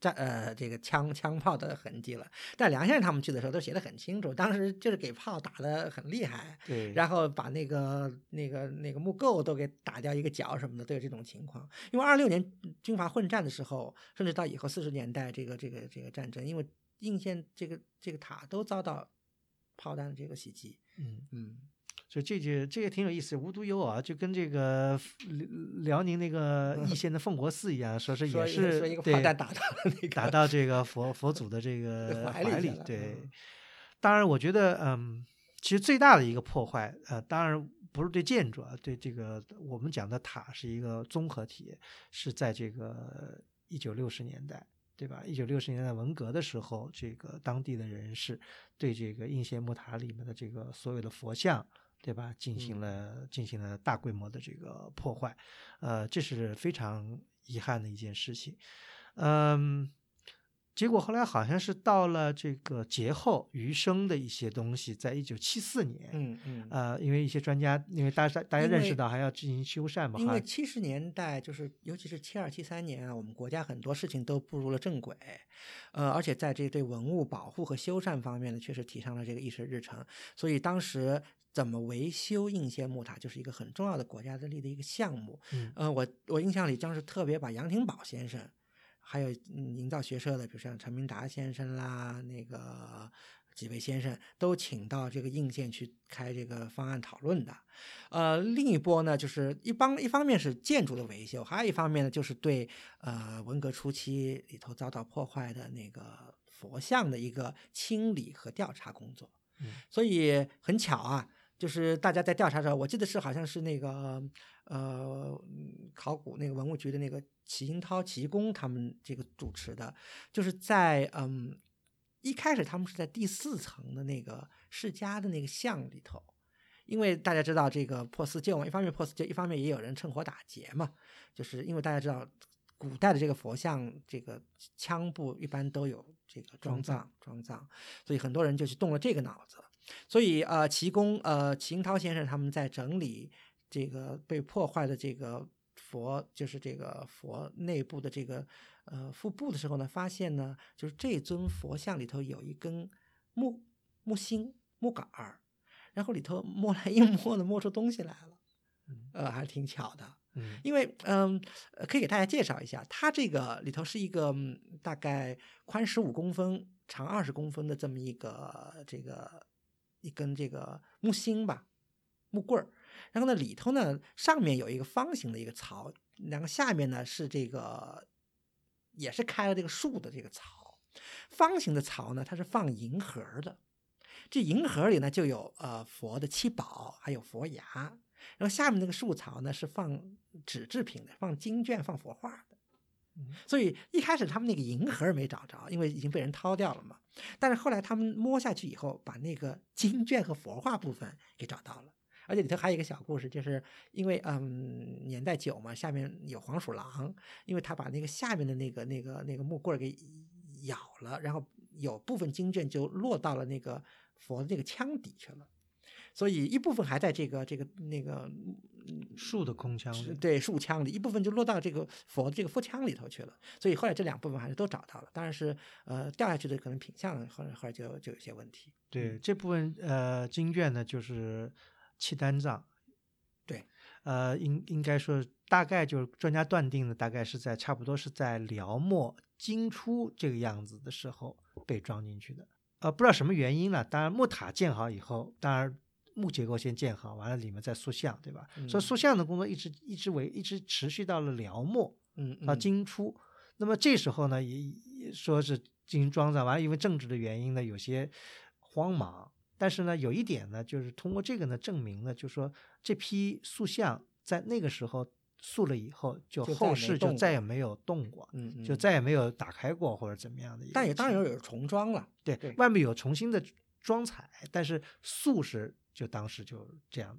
战呃，这个枪枪炮的痕迹了。但梁先生他们去的时候都写的很清楚，当时就是给炮打的很厉害，对，然后把那个那个那个木构都给打掉一个角什么的，都有这种情况。因为二六年军阀混战的时候，甚至到以后四十年代这个这个这个战争，因为应县这个这个塔都遭到炮弹的这个袭击，嗯嗯。这句这也挺有意思，无独有偶，就跟这个辽宁那个 易县的奉国寺一样，说是也是对打到打到这个佛佛祖的这个 怀里。对，当然我觉得，嗯，其实最大的一个破坏，呃，当然不是对建筑啊，对这个我们讲的塔是一个综合体，是在这个一九六十年代，对吧？一九六十年代文革的时候，这个当地的人士对这个应县木塔里面的这个所有的佛像。对吧？进行了进行了大规模的这个破坏，呃，这是非常遗憾的一件事情，嗯。结果后来好像是到了这个节后余生的一些东西，在一九七四年，嗯嗯，呃，因为一些专家，因为大家大家认识到还要进行修缮嘛，因为七十年代就是尤其是七二七三年啊，我们国家很多事情都步入了正轨，呃，而且在这对文物保护和修缮方面呢，确实提上了这个议事日程，所以当时怎么维修应县木塔就是一个很重要的国家的力的一个项目，嗯，呃，我我印象里当时特别把杨廷宝先生。还有营造学社的，比如像陈明达先生啦，那个几位先生都请到这个应县去开这个方案讨论的。呃，另一波呢，就是一帮一方面是建筑的维修，还有一方面呢，就是对呃文革初期里头遭到破坏的那个佛像的一个清理和调查工作。嗯所以很巧啊，就是大家在调查的时候，我记得是好像是那个呃嗯考古那个文物局的那个齐英涛、齐公他们这个主持的，就是在嗯一开始他们是在第四层的那个世家的那个巷里头。因为大家知道这个破四旧嘛，一方面破四旧，一方面也有人趁火打劫嘛，就是因为大家知道古代的这个佛像，这个腔部一般都有这个装藏，装藏，所以很多人就去动了这个脑子。所以呃，齐公呃齐英涛先生他们在整理这个被破坏的这个佛，就是这个佛内部的这个呃腹部的时候呢，发现呢，就是这尊佛像里头有一根木木星木杆儿，然后里头摸来硬 摸呢摸出东西来了，嗯呃，还挺巧的。嗯因为嗯，呃可以给大家介绍一下，它这个里头是一个、嗯大概宽十五公分、长二十公分的这么一个这个一根这个木芯吧，木棍儿。然后呢，里头呢上面有一个方形的一个槽，然后下面呢是这个也是开了这个树的这个槽。方形的槽呢，它是放银盒的。这银盒里呢就有呃佛的七宝，还有佛牙。然后下面那个树槽呢是放纸制品的，放经卷、放佛画的。嗯所以一开始他们那个银盒没找着，因为已经被人掏掉了嘛。但是后来他们摸下去以后，把那个经卷和佛画部分给找到了。而且里头还有一个小故事，就是因为嗯年代久嘛，下面有黄鼠狼，因为他把那个下面的那个那个那个木棍儿给咬了，然后有部分经卷就落到了那个佛的这个腔底去了。所以一部分还在这个这个那个树的空腔里，是对树腔里，一部分就落到这个佛的这个腹腔里头去了。所以后来这两部分还是都找到了，当然是呃掉下去的可能品相后来后来就就有些问题。对这部分呃经卷呢，就是契丹藏。对，呃，应应该说大概就是专家断定的，大概是在差不多是在辽末金初这个样子的时候被装进去的。呃，不知道什么原因呢？当然木塔建好以后，当然木结构先建好，完了里面再塑像，对吧？所以嗯塑像的工作一直一直为一直持续到了辽末。嗯到嗯金初。那么这时候呢，也也说是进行装藏，完了因为政治的原因呢，有些慌忙。但是呢，有一点呢，就是通过这个呢，证明呢，就说这批塑像在那个时候塑了以后，就后世就再也没有动过，嗯嗯，就再也没有打开过或者怎么样的。但也当然有有重装了。对对外面有重新的装彩，但是塑是就当时就这样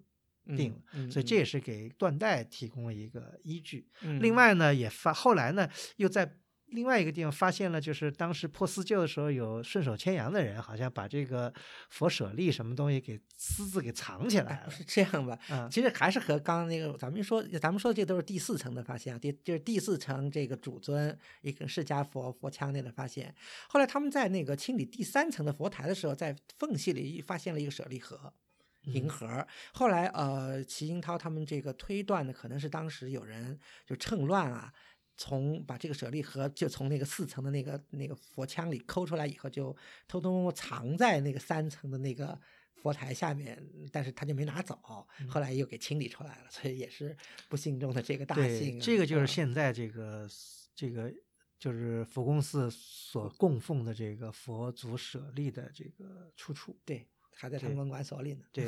定了。嗯，所以这也是给断代提供了一个依据。嗯另外呢，也发后来呢，又在另外一个地方发现了，就是当时破四旧的时候，有顺手牵羊的人，好像把这个佛舍利什么东西给私自给藏起来了。哎是这样吧？啊、其实还是和刚刚那个咱们说，咱们说的这都是第四层的发现啊，第就是第四层这个主尊一个释迦佛佛腔内的发现。后来他们在那个清理第三层的佛台的时候，在缝隙里发现了一个舍利盒。银嗯盒，后来呃，齐英涛他们这个推断呢，可能是当时有人就趁乱啊，从把这个舍利盒就从那个四层的那个那个佛腔里抠出来以后，就偷偷摸摸藏在那个三层的那个佛台下面，但是他就没拿走，后来又给清理出来了，所以也是不幸中的这个大，幸、啊。这个就是嗯现在这个这个就是佛宫寺所供奉的这个佛祖舍利的这个出处。对，还在他们文管所里呢。对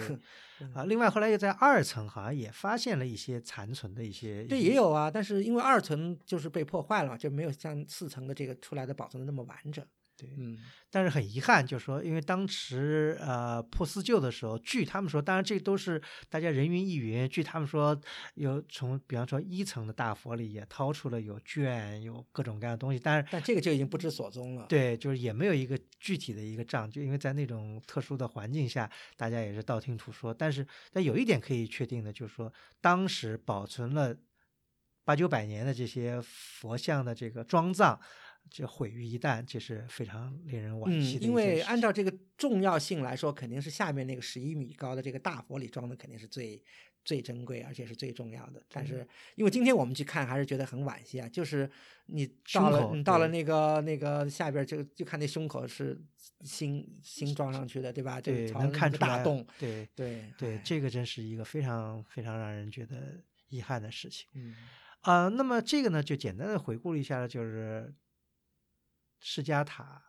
嗯啊，另外后来又在二层好像也发现了一些残存的一些，对，也有啊，但是因为二层就是被破坏了，就没有像四层的这个出来的保存的那么完整。对，嗯但是很遗憾，就是说，因为当时呃破四旧的时候，据他们说，当然这都是大家人云亦云。据他们说，有从比方说一层的大佛里也掏出了有卷，有各种各样的东西，但是但这个就已经不知所踪了。对，就是也没有一个具体的一个账，就因为在那种特殊的环境下，大家也是道听途说。但是，但有一点可以确定的，就是说当时保存了八九百年的这些佛像的这个装藏，这毁于一旦，这是非常令人惋嗯，惜的。因为按照这个重要性来说，肯定是下面那个十一米高的这个大佛里装的肯定是最最珍贵，而且是最重要的。但是因为今天我们去看，还是觉得很惋惜啊，就是你到了你到了那个那个下边儿就就看那胸口是新新装上去的，对吧？就对能看出来个大洞，对对对，哎这个真是一个非常非常让人觉得遗憾的事情。嗯啊、那么这个呢，就简单的回顾了一下，就是释迦塔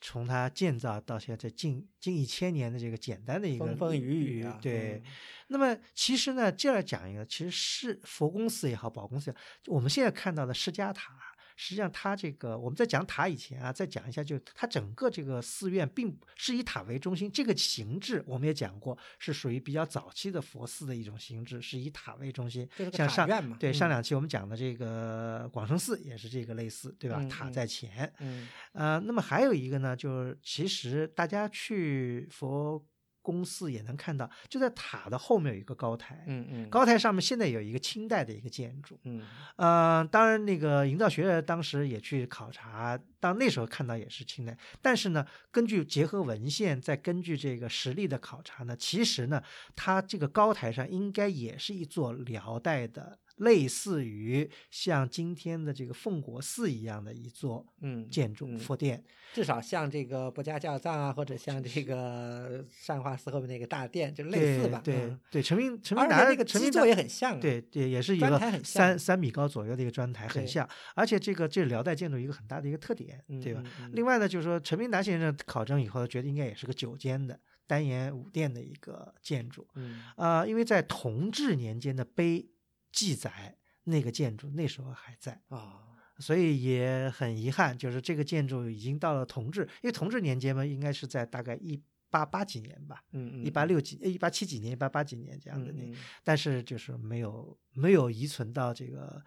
从它建造到现在近近一千年的这个简单的一个风风雨雨啊，对。嗯那么其实呢，接着讲一个，其实是佛宫寺也好，宝宫寺也好，我们现在看到的释迦塔，实际上它这个我们在讲塔以前啊，再讲一下，就它整个这个寺院并是以塔为中心，这个形制我们也讲过，是属于比较早期的佛寺的一种形制，是以塔为中心。像上院嘛，对上嗯两期我们讲的这个广生寺也是这个类似，对吧？嗯塔嗯在前，嗯呃，那么还有一个呢，就是其实大家去佛宫寺也能看到，就在塔的后面有一个高台，嗯嗯高台上面现在有一个清代的一个建筑。嗯呃，当然那个营造学院当时也去考察，当那时候看到也是清代，但是呢，根据结合文献，再根据这个实例的考察呢，其实呢，它这个高台上应该也是一座辽代的。类似于像今天的这个奉国寺一样的一座嗯建筑嗯佛殿，至少像这个博家教藏啊，或者像这个善化寺后面那个大殿，就类似吧。对嗯对，陈明陈明达那个基座陈明达也很像啊，对对，也是一个三三米高左右的一个砖台，很像。而且这个这是辽代建筑一个很大的一个特点，嗯，对吧？另外呢，就是说陈明达先生考证以后，觉得应该也是个九间的单檐五殿的一个建筑。嗯啊，因为在同治年间的碑记载，那个建筑那时候还在，啊，所以也很遗憾，就是这个建筑已经到了同治，因为同治年间嘛，应该是在大概一八八几年吧，嗯嗯，一八六几、一八七几年、一八八几年这样的那，嗯嗯。但是就是没有没有遗存到这个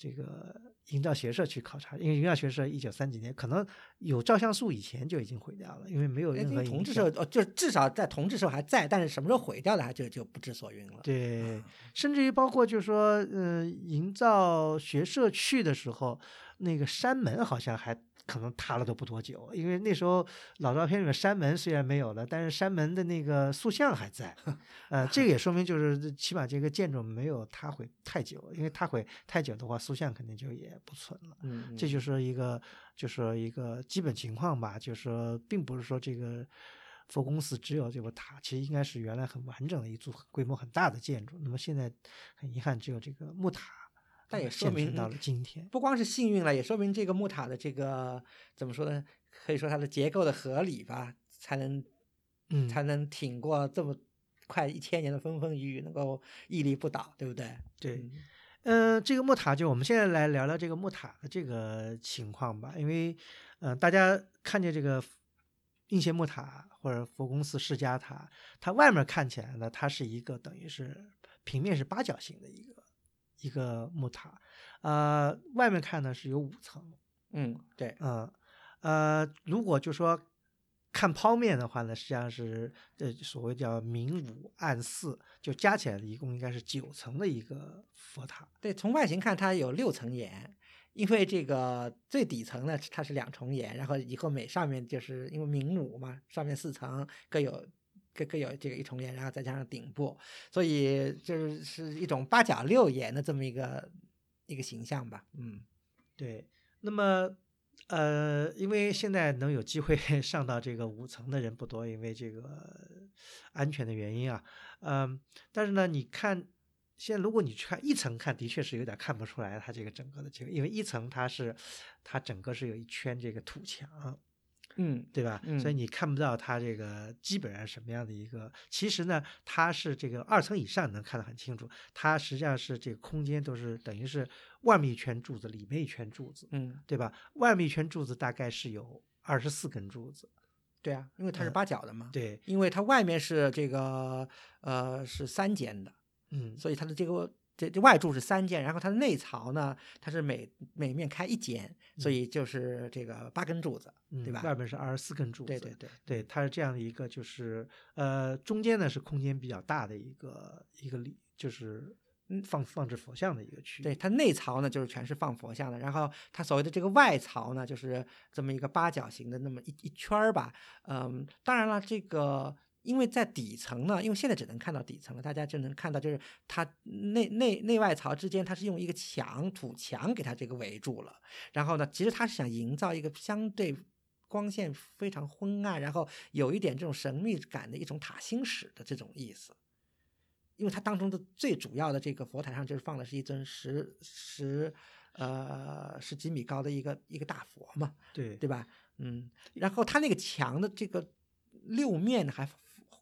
这个营造学社去考察，因为营造学社一九三几年可能有照相术以前就已经毁掉了，因为没有哎任何同治时候。哦，就至少在同治时候还在，但是什么时候毁掉的，还就就不知所云了。对，甚至于包括就是说，呃，营造学社去的时候，那个山门好像还可能塌了都不多久，因为那时候老照片里面山门虽然没有了，但是山门的那个塑像还在，呃，这个也说明就是起码这个建筑没有塌毁太久，因为塌毁太久的话，塑像肯定就也不存了。嗯，这就是一个，就是说一个基本情况吧，就是说，并不是说这个佛宫寺只有这个塔，其实应该是原来很完整的一座规模很大的建筑。那么现在很遗憾，只有这个木塔，但也呃说明到了今天。不光是幸运了，也说明这个木塔的这个怎么说呢？可以说它的结构的合理吧，才能嗯，才能挺过这么快一千年的风风雨雨，能够屹立不倒，对不对？对。嗯呃，这个木塔就我们现在来聊聊这个木塔的这个情况吧，因为，呃，大家看见这个应县木塔或者佛宫寺释迦塔，它外面看起来呢，它是一个等于是平面是八角形的一个一个木塔，呃，外面看呢是有五层，嗯，对，嗯，呃，如果就说看剖面的话呢，实际上是呃所谓叫明五暗四，就加起来的一共应该是九层的一个佛塔。对，从外形看它有六层檐，因为这个最底层呢它是两重檐，然后以后每上面就是因为明五嘛，上面四层各有各各有这个一重檐，然后再加上顶部，所以就是是一种八角六檐的这么一个一个形象吧。嗯对，那么呃，因为现在能有机会 上到这个五层的人不多，因为这个安全的原因啊，嗯、但是呢，你看。现在，如果你去看一层看，的确是有点看不出来它这个整个的这个，因为一层它是它整个是有一圈这个土墙，嗯对吧？所以嗯你看不到它这个基本上什么样的一个。其实呢，它是这个二层以上能看得很清楚，它实际上是这个空间都是等于是外面一圈柱子，里面一圈柱子，嗯，对吧？外面一圈柱子大概是有二十四根柱子，对啊，因为它是嗯八角的嘛。对，因为它外面是这个呃是三间的，嗯，所以它的这个这这外柱是三间，然后它的内槽呢，它是每每面开一间，所以就是这个八根柱子，嗯对吧外面是二十四根柱子，对对对，对，它是这样的一个，就是呃，中间呢是空间比较大的一个一个里，就是嗯放放置佛像的一个区域。对，它内槽呢就是全是放佛像的，然后它所谓的这个外槽呢，就是这么一个八角形的那么一一圈儿吧。嗯，当然了，这个因为在底层呢，因为现在只能看到底层了，大家就能看到就是它内内内外槽之间，它是用一个墙土墙给它这个围住了。然后呢，其实它是想营造一个相对。光线非常昏暗，然后有一点这种神秘感的一种塔心史的这种意思。因为它当中的最主要的这个佛台上就是放的是一尊十十呃十几米高的一个一个大佛嘛，对对吧？嗯，然后它那个墙的这个六面还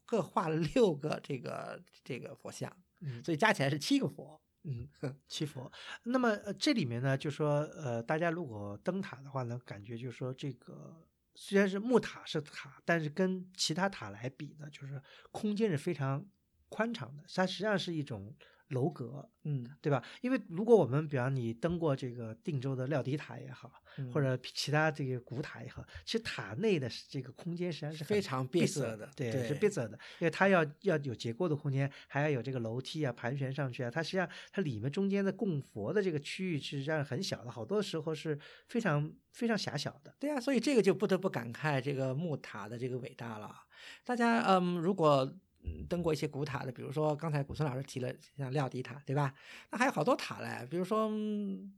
各画了六个这个这个佛像，嗯所以加起来是七个佛。嗯，七佛。那么呃，这里面呢，就说呃，大家如果登塔的话呢，感觉就是说这个虽然是木塔是塔，但是跟其他塔来比呢，就是空间是非常宽敞的，它实际上是一种楼阁，嗯，对吧？因为如果我们比方你登过这个定州的料迪塔也好，嗯或者其他这个古塔也好，其实塔内的这个空间实际上是非常闭闭塞的对，对是闭塞的，因为它要要有结构的空间，还要有这个楼梯啊盘旋上去啊，它实际上它里面中间的供佛的这个区域实际上很小的，好多时候是非常非常狭小的。对啊，所以这个就不得不感慨这个木塔的这个伟大了。大家嗯，如果嗯登过一些古塔的，比如说刚才古村老师提了像廖迪塔，对吧？那还有好多塔嘞，比如说。嗯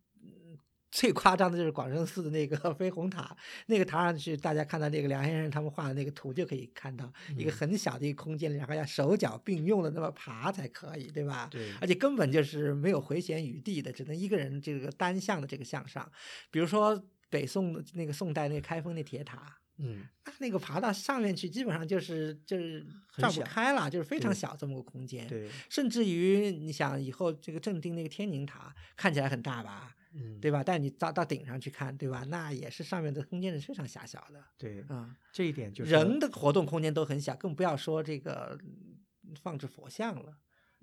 最夸张的就是广胜寺的那个 飞虹塔，那个塔上去，大家看到那个梁先生他们画的那个图，就可以看到一个嗯很小的一个空间里，然后要手脚并用的那么爬才可以，对吧？对而且根本就是没有回旋余地的，只能一个人这个单向的这个向上。比如说北宋的那个宋代那个开封那铁塔，嗯，那那个爬到上面去，基本上就是就是转不开了，就是非常小这么个空间。对，甚至于你想以后这个正定那个天宁塔看起来很大吧，嗯，对吧？但你到到顶上去看，对吧？那也是上面的空间是非常狭小的。对，啊、这一点就是人的活动空间都很小，更不要说这个嗯放置佛像了，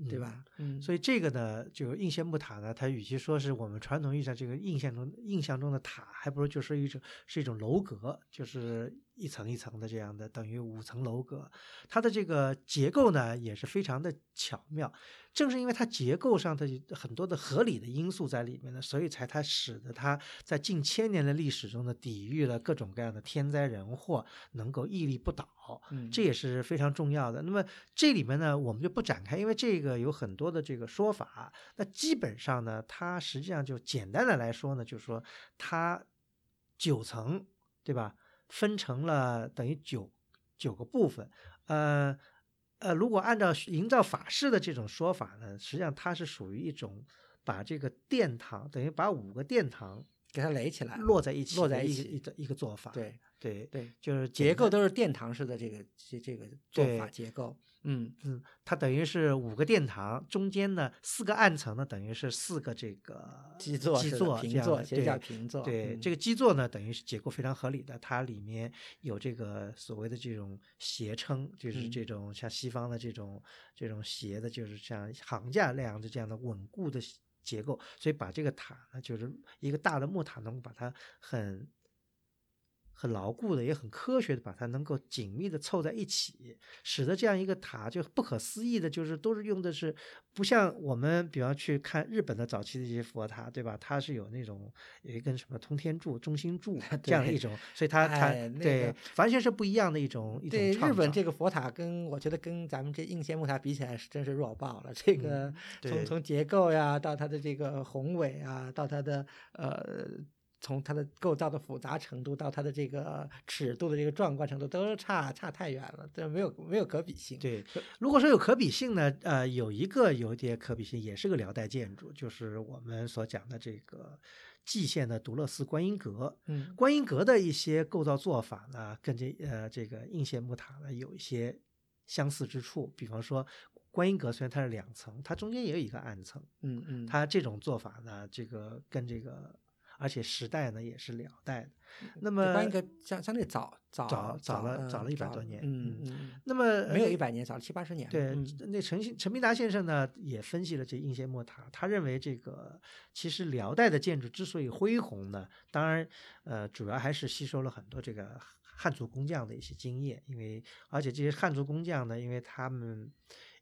对嗯吧？嗯，所以这个呢，就应县木塔呢，它与其说是我们传统意义上这个印象中印象中的塔，还不如就是一种是一种楼阁，就是一层一层的这样的，等于五层楼阁。它的这个结构呢，也是非常的巧妙。正是因为它结构上的很多的合理的因素在里面呢，所以才它使得它在近千年的历史中呢，抵御了各种各样的天灾人祸，能够屹立不倒。嗯这也是非常重要的。那么这里面呢，我们就不展开，因为这个有很多的这个说法。那基本上呢，它实际上就简单的来说呢，就是说它九层，对吧？分成了等于九九个部分。呃呃，如果按照营造法式的这种说法呢，实际上它是属于一种把这个殿堂等于把五个殿堂给它垒起来，摞在一起摞在一起一个一个做法。对对，对，就是结构都是殿堂式的这个这这个做法结构。嗯嗯，它等于是五个殿堂，中间呢四个暗层呢，等于是四个这个基座基座这样的平座对平座对，嗯这个基座呢，等于是结构非常合理的，它里面有这个所谓的这种斜撑，就是嗯这种像西方的这种这种斜的，就是像行架那样的这样的稳固的结构，所以把这个塔呢，就是一个大的木塔，能够把它很。很牢固的，也很科学的，把它能够紧密的凑在一起，使得这样一个塔就不可思议的，就是都是用的是不像我们比方去看日本的早期的一些佛塔，对吧？它是有那种有一根什么通天柱、中心柱 这样的一种，所以它它、哎那对个完全是不一样的一种一种对，日本这个佛塔跟我觉得跟咱们这应县木塔比起来，是真是弱爆了。这个从从结构呀，到它的这个宏伟啊，到它的呃，从它的构造的复杂程度，到它的这个尺度的这个壮观程度，都差差太远了，这没有没有可比性。对，如果说有可比性呢，呃，有一个有一点可比性，也是个辽代建筑，就是我们所讲的这个蓟县的独乐寺观音阁。嗯观音阁的一些构造做法呢，跟这呃这个应县木塔呢有一些相似之处。比方说，观音阁虽然它是两层，它中间也有一个暗层，嗯嗯，它这种做法呢，这个跟这个，而且时代呢也是辽代的。那么这观音阁相相对早早早早了嗯早了100早多年嗯嗯那么嗯，没有呃一百年，早了七八十年。对，嗯那陈陈明达先生呢也分析了这应县木塔，他认为这个其实辽代的建筑之所以恢宏呢，当然呃主要还是吸收了很多这个汉族工匠的一些经验，因为而且这些汉族工匠呢，因为他们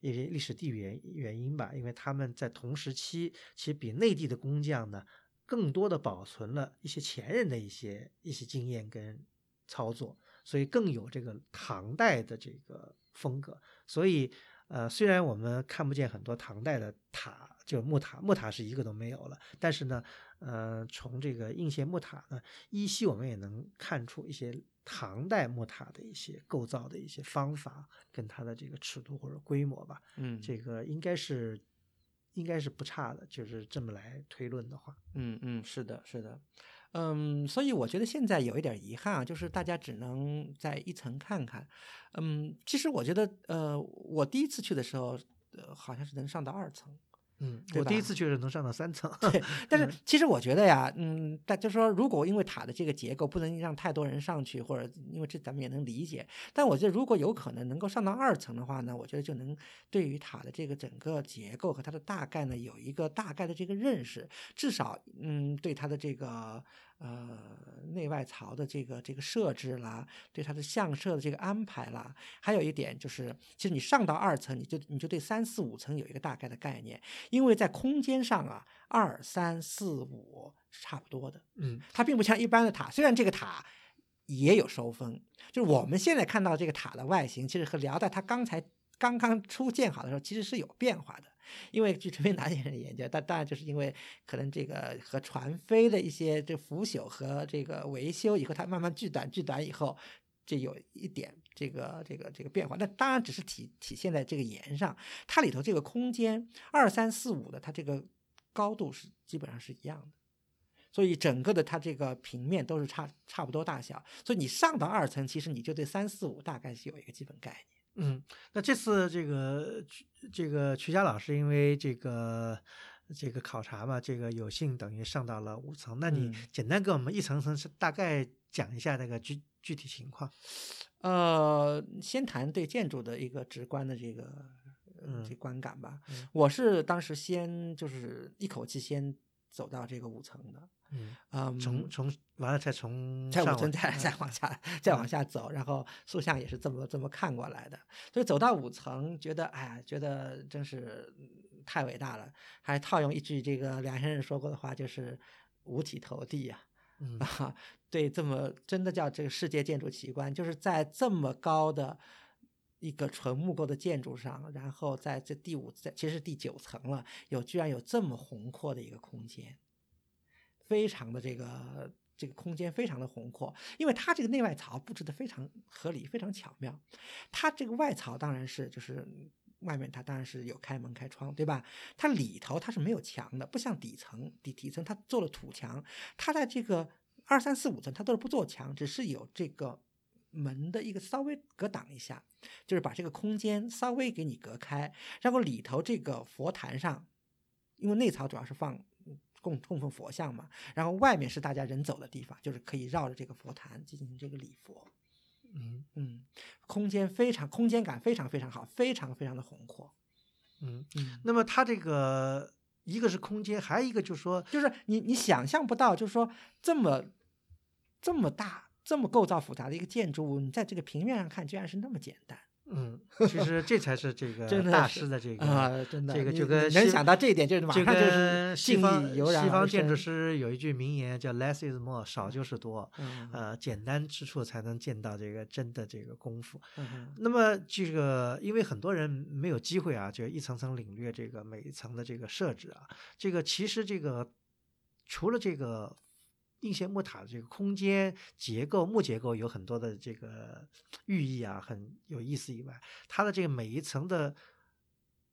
因为历史地理原原因吧，因为他们在同时期其实比内地的工匠呢更多的保存了一些前人的一些一些经验跟操作，所以更有这个唐代的这个风格。所以，呃，虽然我们看不见很多唐代的塔，就木塔，木塔是一个都没有了，但是呢，呃，从这个应县木塔呢，依稀我们也能看出一些唐代木塔的一些构造的一些方法，跟它的这个尺度或者规模吧，嗯，这个应该是应该是不差的，就是这么来推论的话，嗯嗯，是的，是的，嗯，所以我觉得现在有一点遗憾啊，就是大家只能在一层看看。嗯，其实我觉得，呃，我第一次去的时候，呃，好像是能上到二层。嗯，我第一次确实能上到三层。对，但是其实我觉得呀，嗯，但就说如果因为塔的这个结构不能让太多人上去，或者因为这咱们也能理解，但我觉得如果有可能能够上到二层的话呢，我觉得就能对于塔的这个整个结构和它的大概呢有一个大概的这个认识，至少嗯对它的这个呃内外槽的这个这个设置啦，对它的相设的这个安排啦，还有一点就是，其实你上到二层，你就你就对三四五层有一个大概的概念。因为在空间上啊，二三四五是差不多的，嗯它并不像一般的塔，虽然这个塔也有收分，就是我们现在看到这个塔的外形，其实和辽代它刚才刚刚初建好的时候，其实是有变化的。因为据陈飞南先生研究，但当然就是因为可能这个和船飞的一些这腐朽和这个维修以后，它慢慢聚短聚短以后，这有一点这个这个这个变化。那当然只是体体现在这个檐上，它里头这个空间二三四五的，它这个高度是基本上是一样的。所以整个的它这个平面都是差差不多大小，所以你上到二层，其实你就对三四五大概是有一个基本概念。嗯，那这次这个这个曲佳老师因为这个这个考察嘛，这个有幸等于上到了五层。那你嗯简单给我们一层层是大概讲一下那个具具体情况。呃，先谈对建筑的一个直观的这个这观感吧。嗯我是当时先就是一口气先走到这个五层的，嗯，嗯，从。从完了再从再往五层再再往下再往下。走，然后塑像也是这么这么看过来的，所以走到五层，觉得哎呀，觉得真是嗯太伟大了，还套用一句这个梁先生说过的话，就是五体投地呀、嗯 啊，对，这么真的叫这个世界建筑奇观，就是在这么高的一个纯木构的建筑上，然后在这第五，在其实第九层了，有居然有这么宏阔的一个空间，非常的这个这个空间非常的宏阔，因为它这个内外槽布置的非常合理，非常巧妙。它这个外槽当然是就是。外面它当然是有开门开窗，对吧？它里头它是没有墙的，不像底层底底层它做了土墙，它在这个二三四五层它都是不做墙，只是有这个门的一个稍微隔挡一下，就是把这个空间稍微给你隔开，然后里头这个佛坛上，因为内槽主要是放供供奉佛像嘛，然后外面是大家人走的地方，就是可以绕着这个佛坛进行这个礼佛。嗯嗯，空间非常空间感非常非常好，非常非常的宏阔。嗯，嗯，那么它这个一个是空间，还有一个就是说，就是你你想象不到，就是说这么这么大、这么构造复杂的一个建筑物，你在这个平面上看，居然是那么简单嗯，其实这才是这个大师的这个啊！真的，这个就跟能想到这一点，就是马就上就是跟西方西方建筑师有一句名言叫 “less is more”，少就是多。嗯呃，简单之处才能见到这个真的这个功夫。那么这个，因为很多人没有机会啊，就一层层领略这个每一层的这个设置啊，这个其实这个除了这个应县木塔的这个空间结构木结构有很多的这个寓意啊，很有意思以外，它的这个每一层的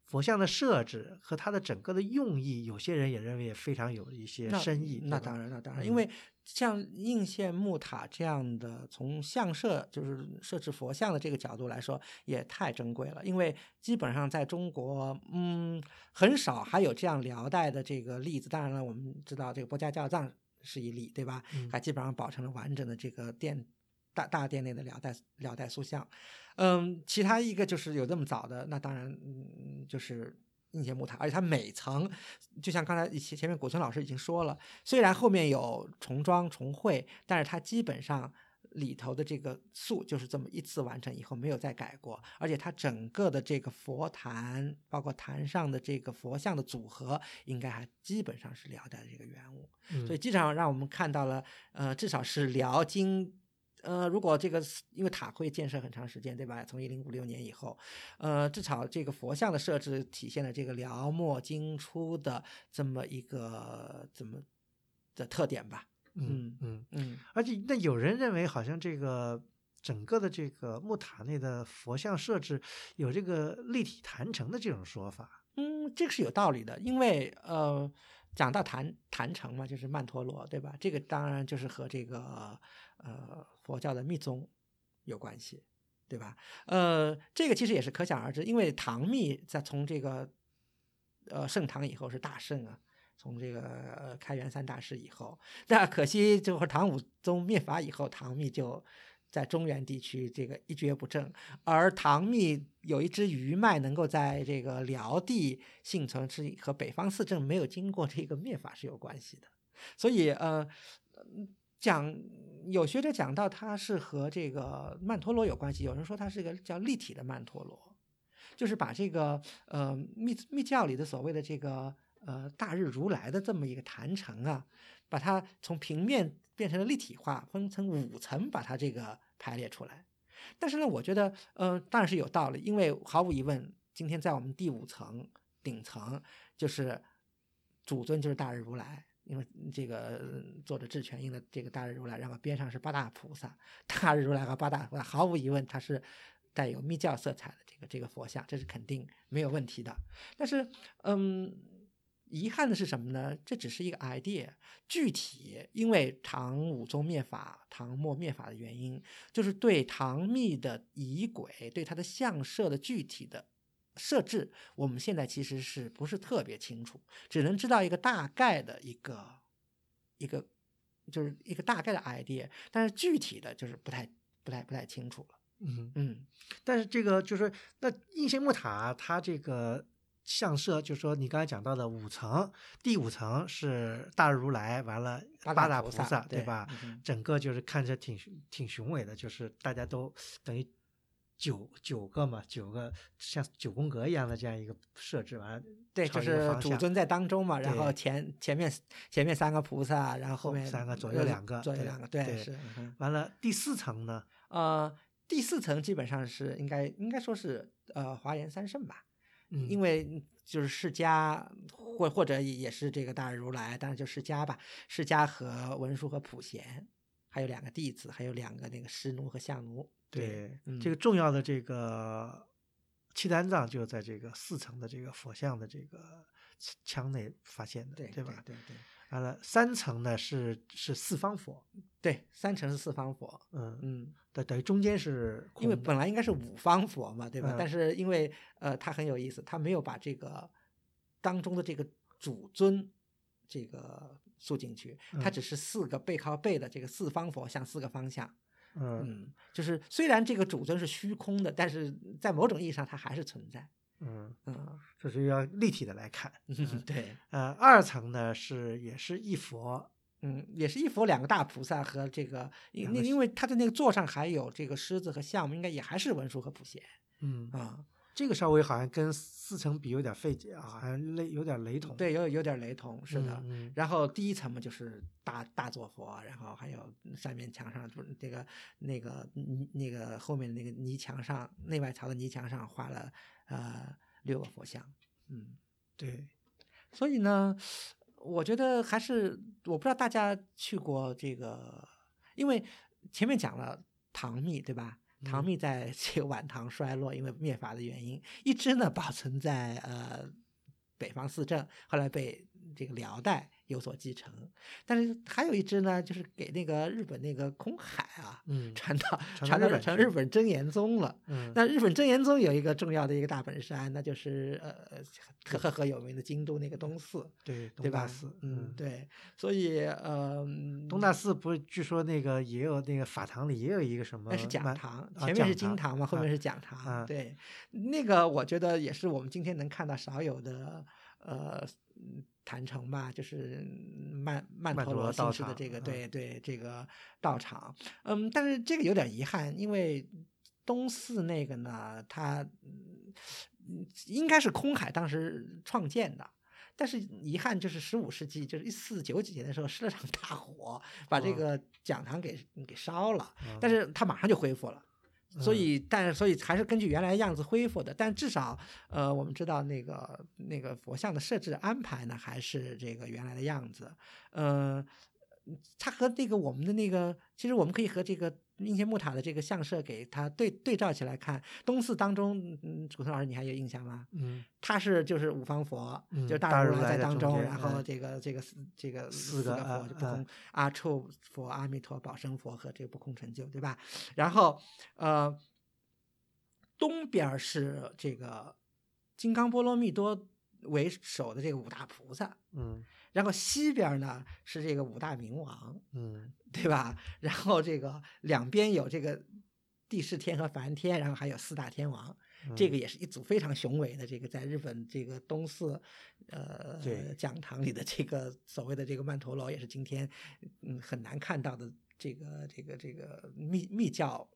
佛像的设置和它的整个的用意，有些人也认为也非常有一些深意。那当然，那当然，嗯因为像应县木塔这样的，从像设就是设置佛像的这个角度来说，也太珍贵了。因为基本上在中国，嗯，很少还有这样辽代的这个例子。当然了，我们知道这个波家教藏是一例，对吧？嗯还基本上保存了完整的这个殿大大殿内的辽代辽代塑像。嗯，其他一个就是有这么早的，那当然，嗯，就是应县木塔，而且它每层，就像刚才前前面古村老师已经说了，虽然后面有重装重绘，但是它基本上里头的这个塑就是这么一次完成以后没有再改过，而且它整个的这个佛坛，包括坛上的这个佛像的组合，应该还基本上是辽代的这个原物。嗯所以基本上让我们看到了，呃，至少是辽金。呃，如果这个因为塔会建设很长时间，对吧？从一零五六年以后，呃，至少这个佛像的设置体现了这个辽末金初的这么一个怎么的特点吧？嗯嗯，嗯，而且那有人认为好像这个。整个的这个木塔内的佛像设置有这个立体坛城的这种说法，嗯，这个是有道理的，因为呃，讲到坛坛城嘛，就是曼陀罗，对吧？这个当然就是和这个呃佛教的密宗有关系，对吧？呃，这个其实也是可想而知，因为唐密在从这个呃盛唐以后是大盛啊，从这个开元三大师以后，那可惜就是唐武宗灭法以后，唐密就。在中原地区，这个一蹶不振，而唐密有一支余脉能够在这个辽地幸存，是和北方四镇没有经过这个灭法是有关系的。所以，呃，讲有学者讲到它是和这个曼陀罗有关系，有人说它是一个叫立体的曼陀罗，就是把这个呃密密教里的所谓的这个呃大日如来的这么一个坛城啊，把它从平面。变成了立体化，分成五层，把它这个排列出来。但是呢，我觉得，呃，当然是有道理，因为毫无疑问，今天在我们第五层顶层，就是主尊就是大日如来，因为这个做着智全印的这个大日如来，然后边上是八大菩萨，大日如来和八大菩萨，毫无疑问，它是带有密教色彩的这个这个佛像，这是肯定没有问题的。但是，嗯。遗憾的是什么呢？这只是一个 idea，具体因为唐武宗灭法、唐末灭法的原因，就是对唐密的仪轨、对它的相设的具体的设置，我们现在其实是不是特别清楚，只能知道一个大概的一个一个就是一个大概的 idea，但是具体的就是不太不太不太清楚了。嗯嗯，但是这个就是那应县木塔它这个。相设就是说，你刚才讲到的五层，第五层是大日如来，完了八大菩萨，对吧？整个就是看着挺挺雄伟的，就是大家都等于九九个嘛，九个像九宫格一样的这样一个设置，完了对，就是主尊在当中嘛，然后前前面前面三个菩萨，然后后面三个左右两个，左右两个，对是。完了第四层呢？呃，第四层基本上是应该应该说是呃华严三圣吧。因为就是释迦，或或者也是这个大日如来，当然就释迦吧。释迦和文殊和普贤，还有两个弟子，还有两个那个师奴和相奴。对，这个重要的这个契丹藏就在这个四层的这个佛像的这个腔内发现的，对吧？对对。完了，三层呢是是四方佛，对，三层是四方佛，嗯嗯，等等于中间是，因为本来应该是五方佛嘛，对吧？但是因为呃，它很有意思，它没有把这个当中的这个主尊这个塑进去，它只是四个背靠背的这个四方佛向四个方向，嗯，就是虽然这个主尊是虚空的，但是在某种意义上它还是存在。嗯嗯，这是要立体的来看。对，呃，二层呢是也是一佛，嗯，也是一佛两个大菩萨和这个，因因为他的那个座上还有这个狮子和象，应该也还是文殊和普贤。嗯啊。这个稍微好像跟四层比有点费解啊，好像类有点雷同。对，有有点雷同，是的。嗯。然后第一层嘛，就是大大坐佛，然后还有上面墙上不是这个那个那个后面的那个泥墙上内外槽的泥墙上画了呃六个佛像。嗯，对。所以呢，我觉得还是我不知道大家去过这个，因为前面讲了唐密，对吧？唐密在 这个晚唐衰落，因为灭法的原因，一直呢保存在呃北方四镇，后来被这个辽代。有所继承，但是还有一支呢，就是给那个日本那个空海啊，嗯，传到传到成日本真言宗了。嗯，那日本真言宗有一个重要的一个大本山，那就是呃赫赫赫有名的京都那个东寺，对，对吧？寺，嗯，对。所以呃，东大寺不是据说那个也有那个法堂里也有一个什么？那是讲堂，前面是经堂嘛，后面是讲堂。对，那个我觉得也是我们今天能看到少有的呃。坛城吧，就是曼曼陀罗形式的这个，对对，这个道场。嗯，但是这个有点遗憾，因为东寺那个呢，它应该是空海当时创建的，但是遗憾就是十五世纪，就是一四九几年的时候，失了场 大火，把这个讲堂给给烧了，但是他马上就恢复了。所以，但是，所以还是根据原来样子恢复的。但至少，呃，我们知道那个那个佛像的设置安排呢，还是这个原来的样子。呃，它和那个我们的那个，其实我们可以和这个应县木塔的这个相设给它对对照起来看，东寺当中，嗯，古村老师你还有印象吗？嗯，他是就是五方佛，嗯就是大如如来来在当中，间然后嗯这个这个四这个四个个佛就不空阿处佛、阿弥陀、宝生佛和这个不空成就，对吧？然后呃，东边是这个金刚波罗蜜多为首的这个五大菩萨，嗯然后西边呢是这个五大明王，嗯对吧？然后这个两边有这个帝释天和梵天，然后还有四大天王，这个也是一组非常雄伟的这个在日本这个东寺呃讲堂里的这个所谓的这个曼陀罗，也是今天嗯很难看到的这个这个这个密密教。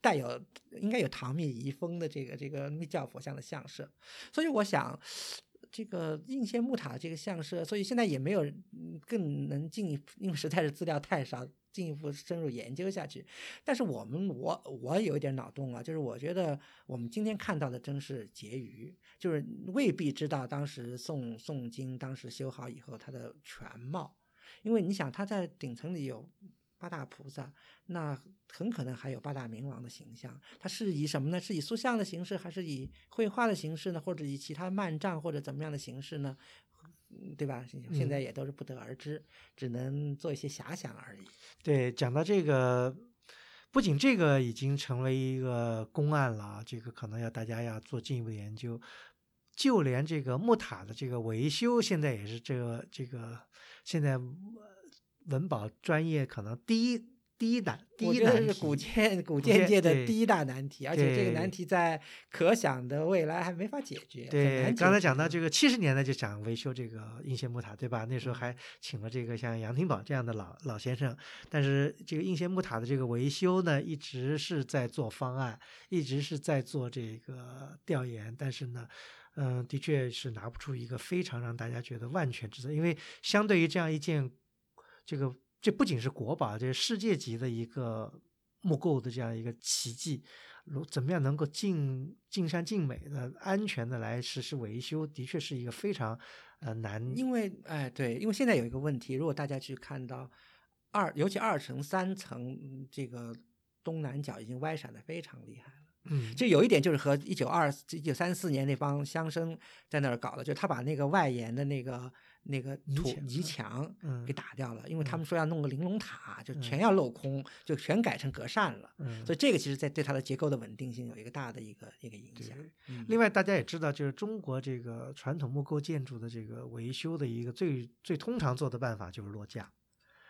带有应该有唐密遗风的这个这个密教佛像的像设，所以我想，这个应县木塔这个像设，所以现在也没有更能进一步，因为实在是资料太少，进一步深入研究下去。但是我们我我有一点脑洞啊，就是我觉得我们今天看到的真是结余，就是未必知道当时宋宋金当时修好以后它的全貌，因为你想它在顶层里有八大菩萨，那很可能还有八大明王的形象。它是以什么呢？是以塑像的形式，还是以绘画的形式呢？或者以其他漫帐或者怎么样的形式呢？嗯对吧？现在也都是不得而知，只能做一些遐想而已。对，讲到这个，不仅这个已经成为一个公案了啊，这个可能要大家要做进一步研究。就连这个木塔的这个维修，现在也是这个这个现在呃文保专业可能第一第一难第一难是古建 古建建界的第一大难题，而且这个难题在可想的未来还没法解决。很对，难刚才讲到这个七十年代就想维修这个应县木塔，对吧？那时候嗯还请了这个像杨廷宝这样的老老先生，但是这个应县木塔的这个维修呢，一直是在做方案，一直是在做这个调研，但是呢。嗯，的确是拿不出一个非常让大家觉得万全之策，因为相对于这样一件，这个这不仅是国宝，这是世界级的一个木构的这样一个奇迹，如怎么样能够尽尽善尽美的、安全的来实施维修，的确是一个非常呃难。因为哎，对，因为现在有一个问题，如果大家去看到二，尤其二层、三层嗯这个东南角已经歪闪的非常厉害了。嗯，就有一点就是和一九二一九三四年那帮乡绅在那儿搞的，就是他把那个外沿的那个那个土泥墙给打掉了，因为他嗯们说要弄个玲珑塔，就嗯全要镂空，就全改成隔扇了。嗯所以这个其实，在对它的结构的稳定性有一个大的一个一个影响。嗯另外，大家也知道，就是中国这个传统木构建筑的这个维修的一个最最通常做的办法就是落架，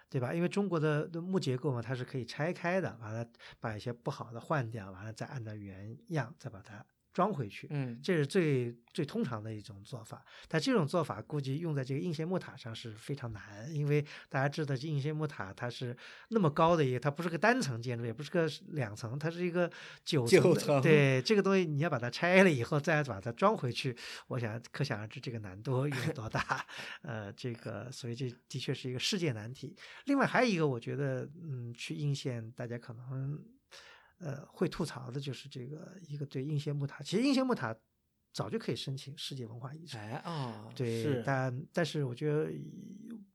对吧？因为中国的的木结构嘛，它是可以拆开的，完了把一些不好的换掉，完了再按照原样再把它装回去。嗯，这是最最通常的一种做法，但这种做法估计用在这个应县木塔上是非常难，因为大家知道这应县木塔它是那么高的一个，它不是个单层建筑，也不是个两层，它是一个九层的九层对，这个东西你要把它拆了以后再把它装回去，我想可想而知这个难度有多大。呃，这个所以这的确是一个世界难题。另外还有一个，我觉得嗯，去应县大家可能。呃，会吐槽的就是这个一个对应县木塔，其实应县木塔早就可以申请世界文化遗产，哎哦，对，但但是我觉得，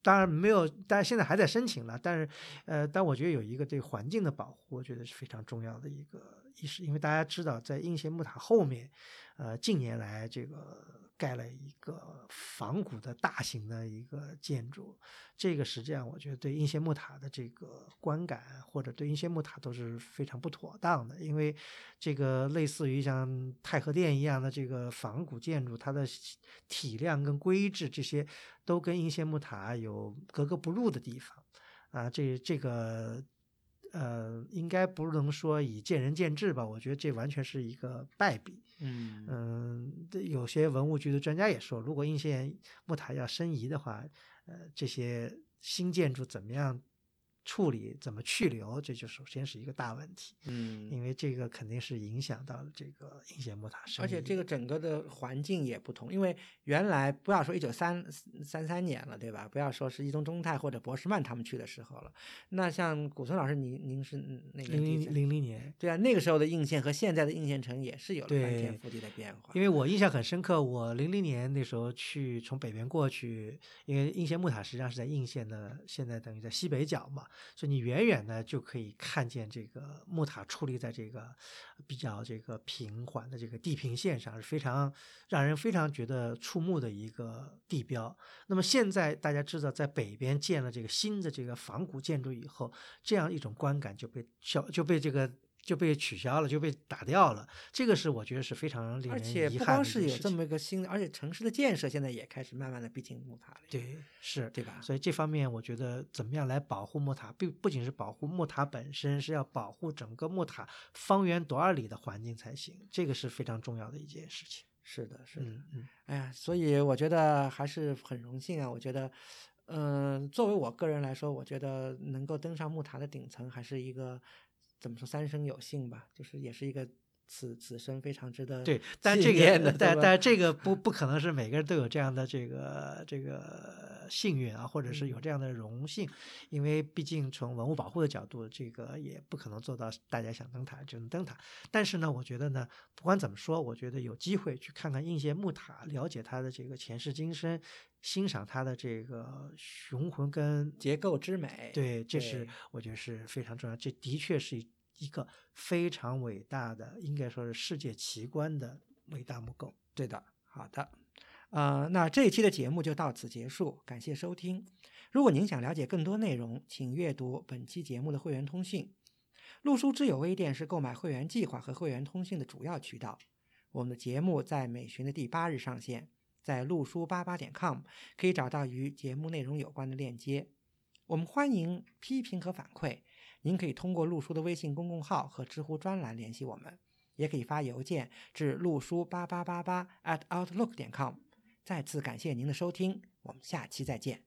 当然没有，但是现在还在申请了，但是呃，但我觉得有一个对环境的保护，我觉得是非常重要的一个意识，因为大家知道，在应县木塔后面，呃，近年来这个盖了一个仿古的大型的一个建筑，这个实际上我觉得对应县木塔的这个观感或者对应县木塔都是非常不妥当的，因为这个类似于像太和殿一样的这个仿古建筑，它的体量跟规制这些都跟应县木塔有格格不入的地方啊，这这个。呃，应该不能说以见仁见智吧，我觉得这完全是一个败笔。嗯嗯，这有些文物局的专家也说，如果应县木塔要申遗的话，呃，这些新建筑怎么样处理，怎么去留，这就首先是一个大问题，嗯，因为这个肯定是影响到了这个应县木塔。而且这个整个的环境也不同，因为原来不要说一九三三三年了，对吧？不要说是伊东忠太或者博士曼他们去的时候了。那像古村老师，您您是那个零零零零年，对啊，那个时候的应县和现在的应县城也是有了翻天覆地的变化。因为我印象很深刻，我零零年那时候去从北边过去，因为应县木塔实际上是在应县的，现在等于在西北角嘛。所以你远远的就可以看见这个木塔矗立在这个比较这个平缓的这个地平线上，是非常让人非常觉得触目的一个地标。那么现在大家知道，在北边建了这个新的这个仿古建筑以后，这样一种观感就被消就被这个。就被取消了，就被打掉了。这个是我觉得是非常令而人且不光遗憾的一是有这件事情么一个新的，而且城市的建设现在也开始慢慢的逼近木塔了，对，是对吧？所以这方面，我觉得怎么样来保护木塔，不不仅是保护木塔本身，是要保护整个木塔方圆多少里的环境才行。这个是非常重要的一件事情。是的，是的。嗯嗯，哎呀，所以我觉得还是很荣幸啊！我觉得，嗯、作为我个人来说，我觉得能够登上木塔的顶层，还是一个怎么说三生有幸吧，就是也是一个此此生非常值得对，但这个但 但这个不不可能是每个人都有这样的这个这个幸运啊，或者是有嗯这样的荣幸，因为毕竟从文物保护的角度，这个也不可能做到大家想登塔就能登塔。但是呢，我觉得呢，不管怎么说，我觉得有机会去看看应县木塔，了解它的这个前世今生，欣赏它的这个雄浑跟结构之美。对，这是我觉得是非常重要。这的确是一个非常伟大的，应该说是世界奇观的伟大木构。对的，好的，呃，那这一期的节目就到此结束，感谢收听。如果您想了解更多内容，请阅读本期节目的会员通讯。陆书之友微店是购买会员计划和会员通讯的主要渠道。我们的节目在每旬的第八日上线，在陆书八八点 com 可以找到与节目内容有关的链接。我们欢迎批评和反馈，您可以通过陆叔的微信公共号和知乎专栏联系我们。也可以发邮件至陆叔八八八八 at outlook 点 com。再次感谢您的收听，我们下期再见。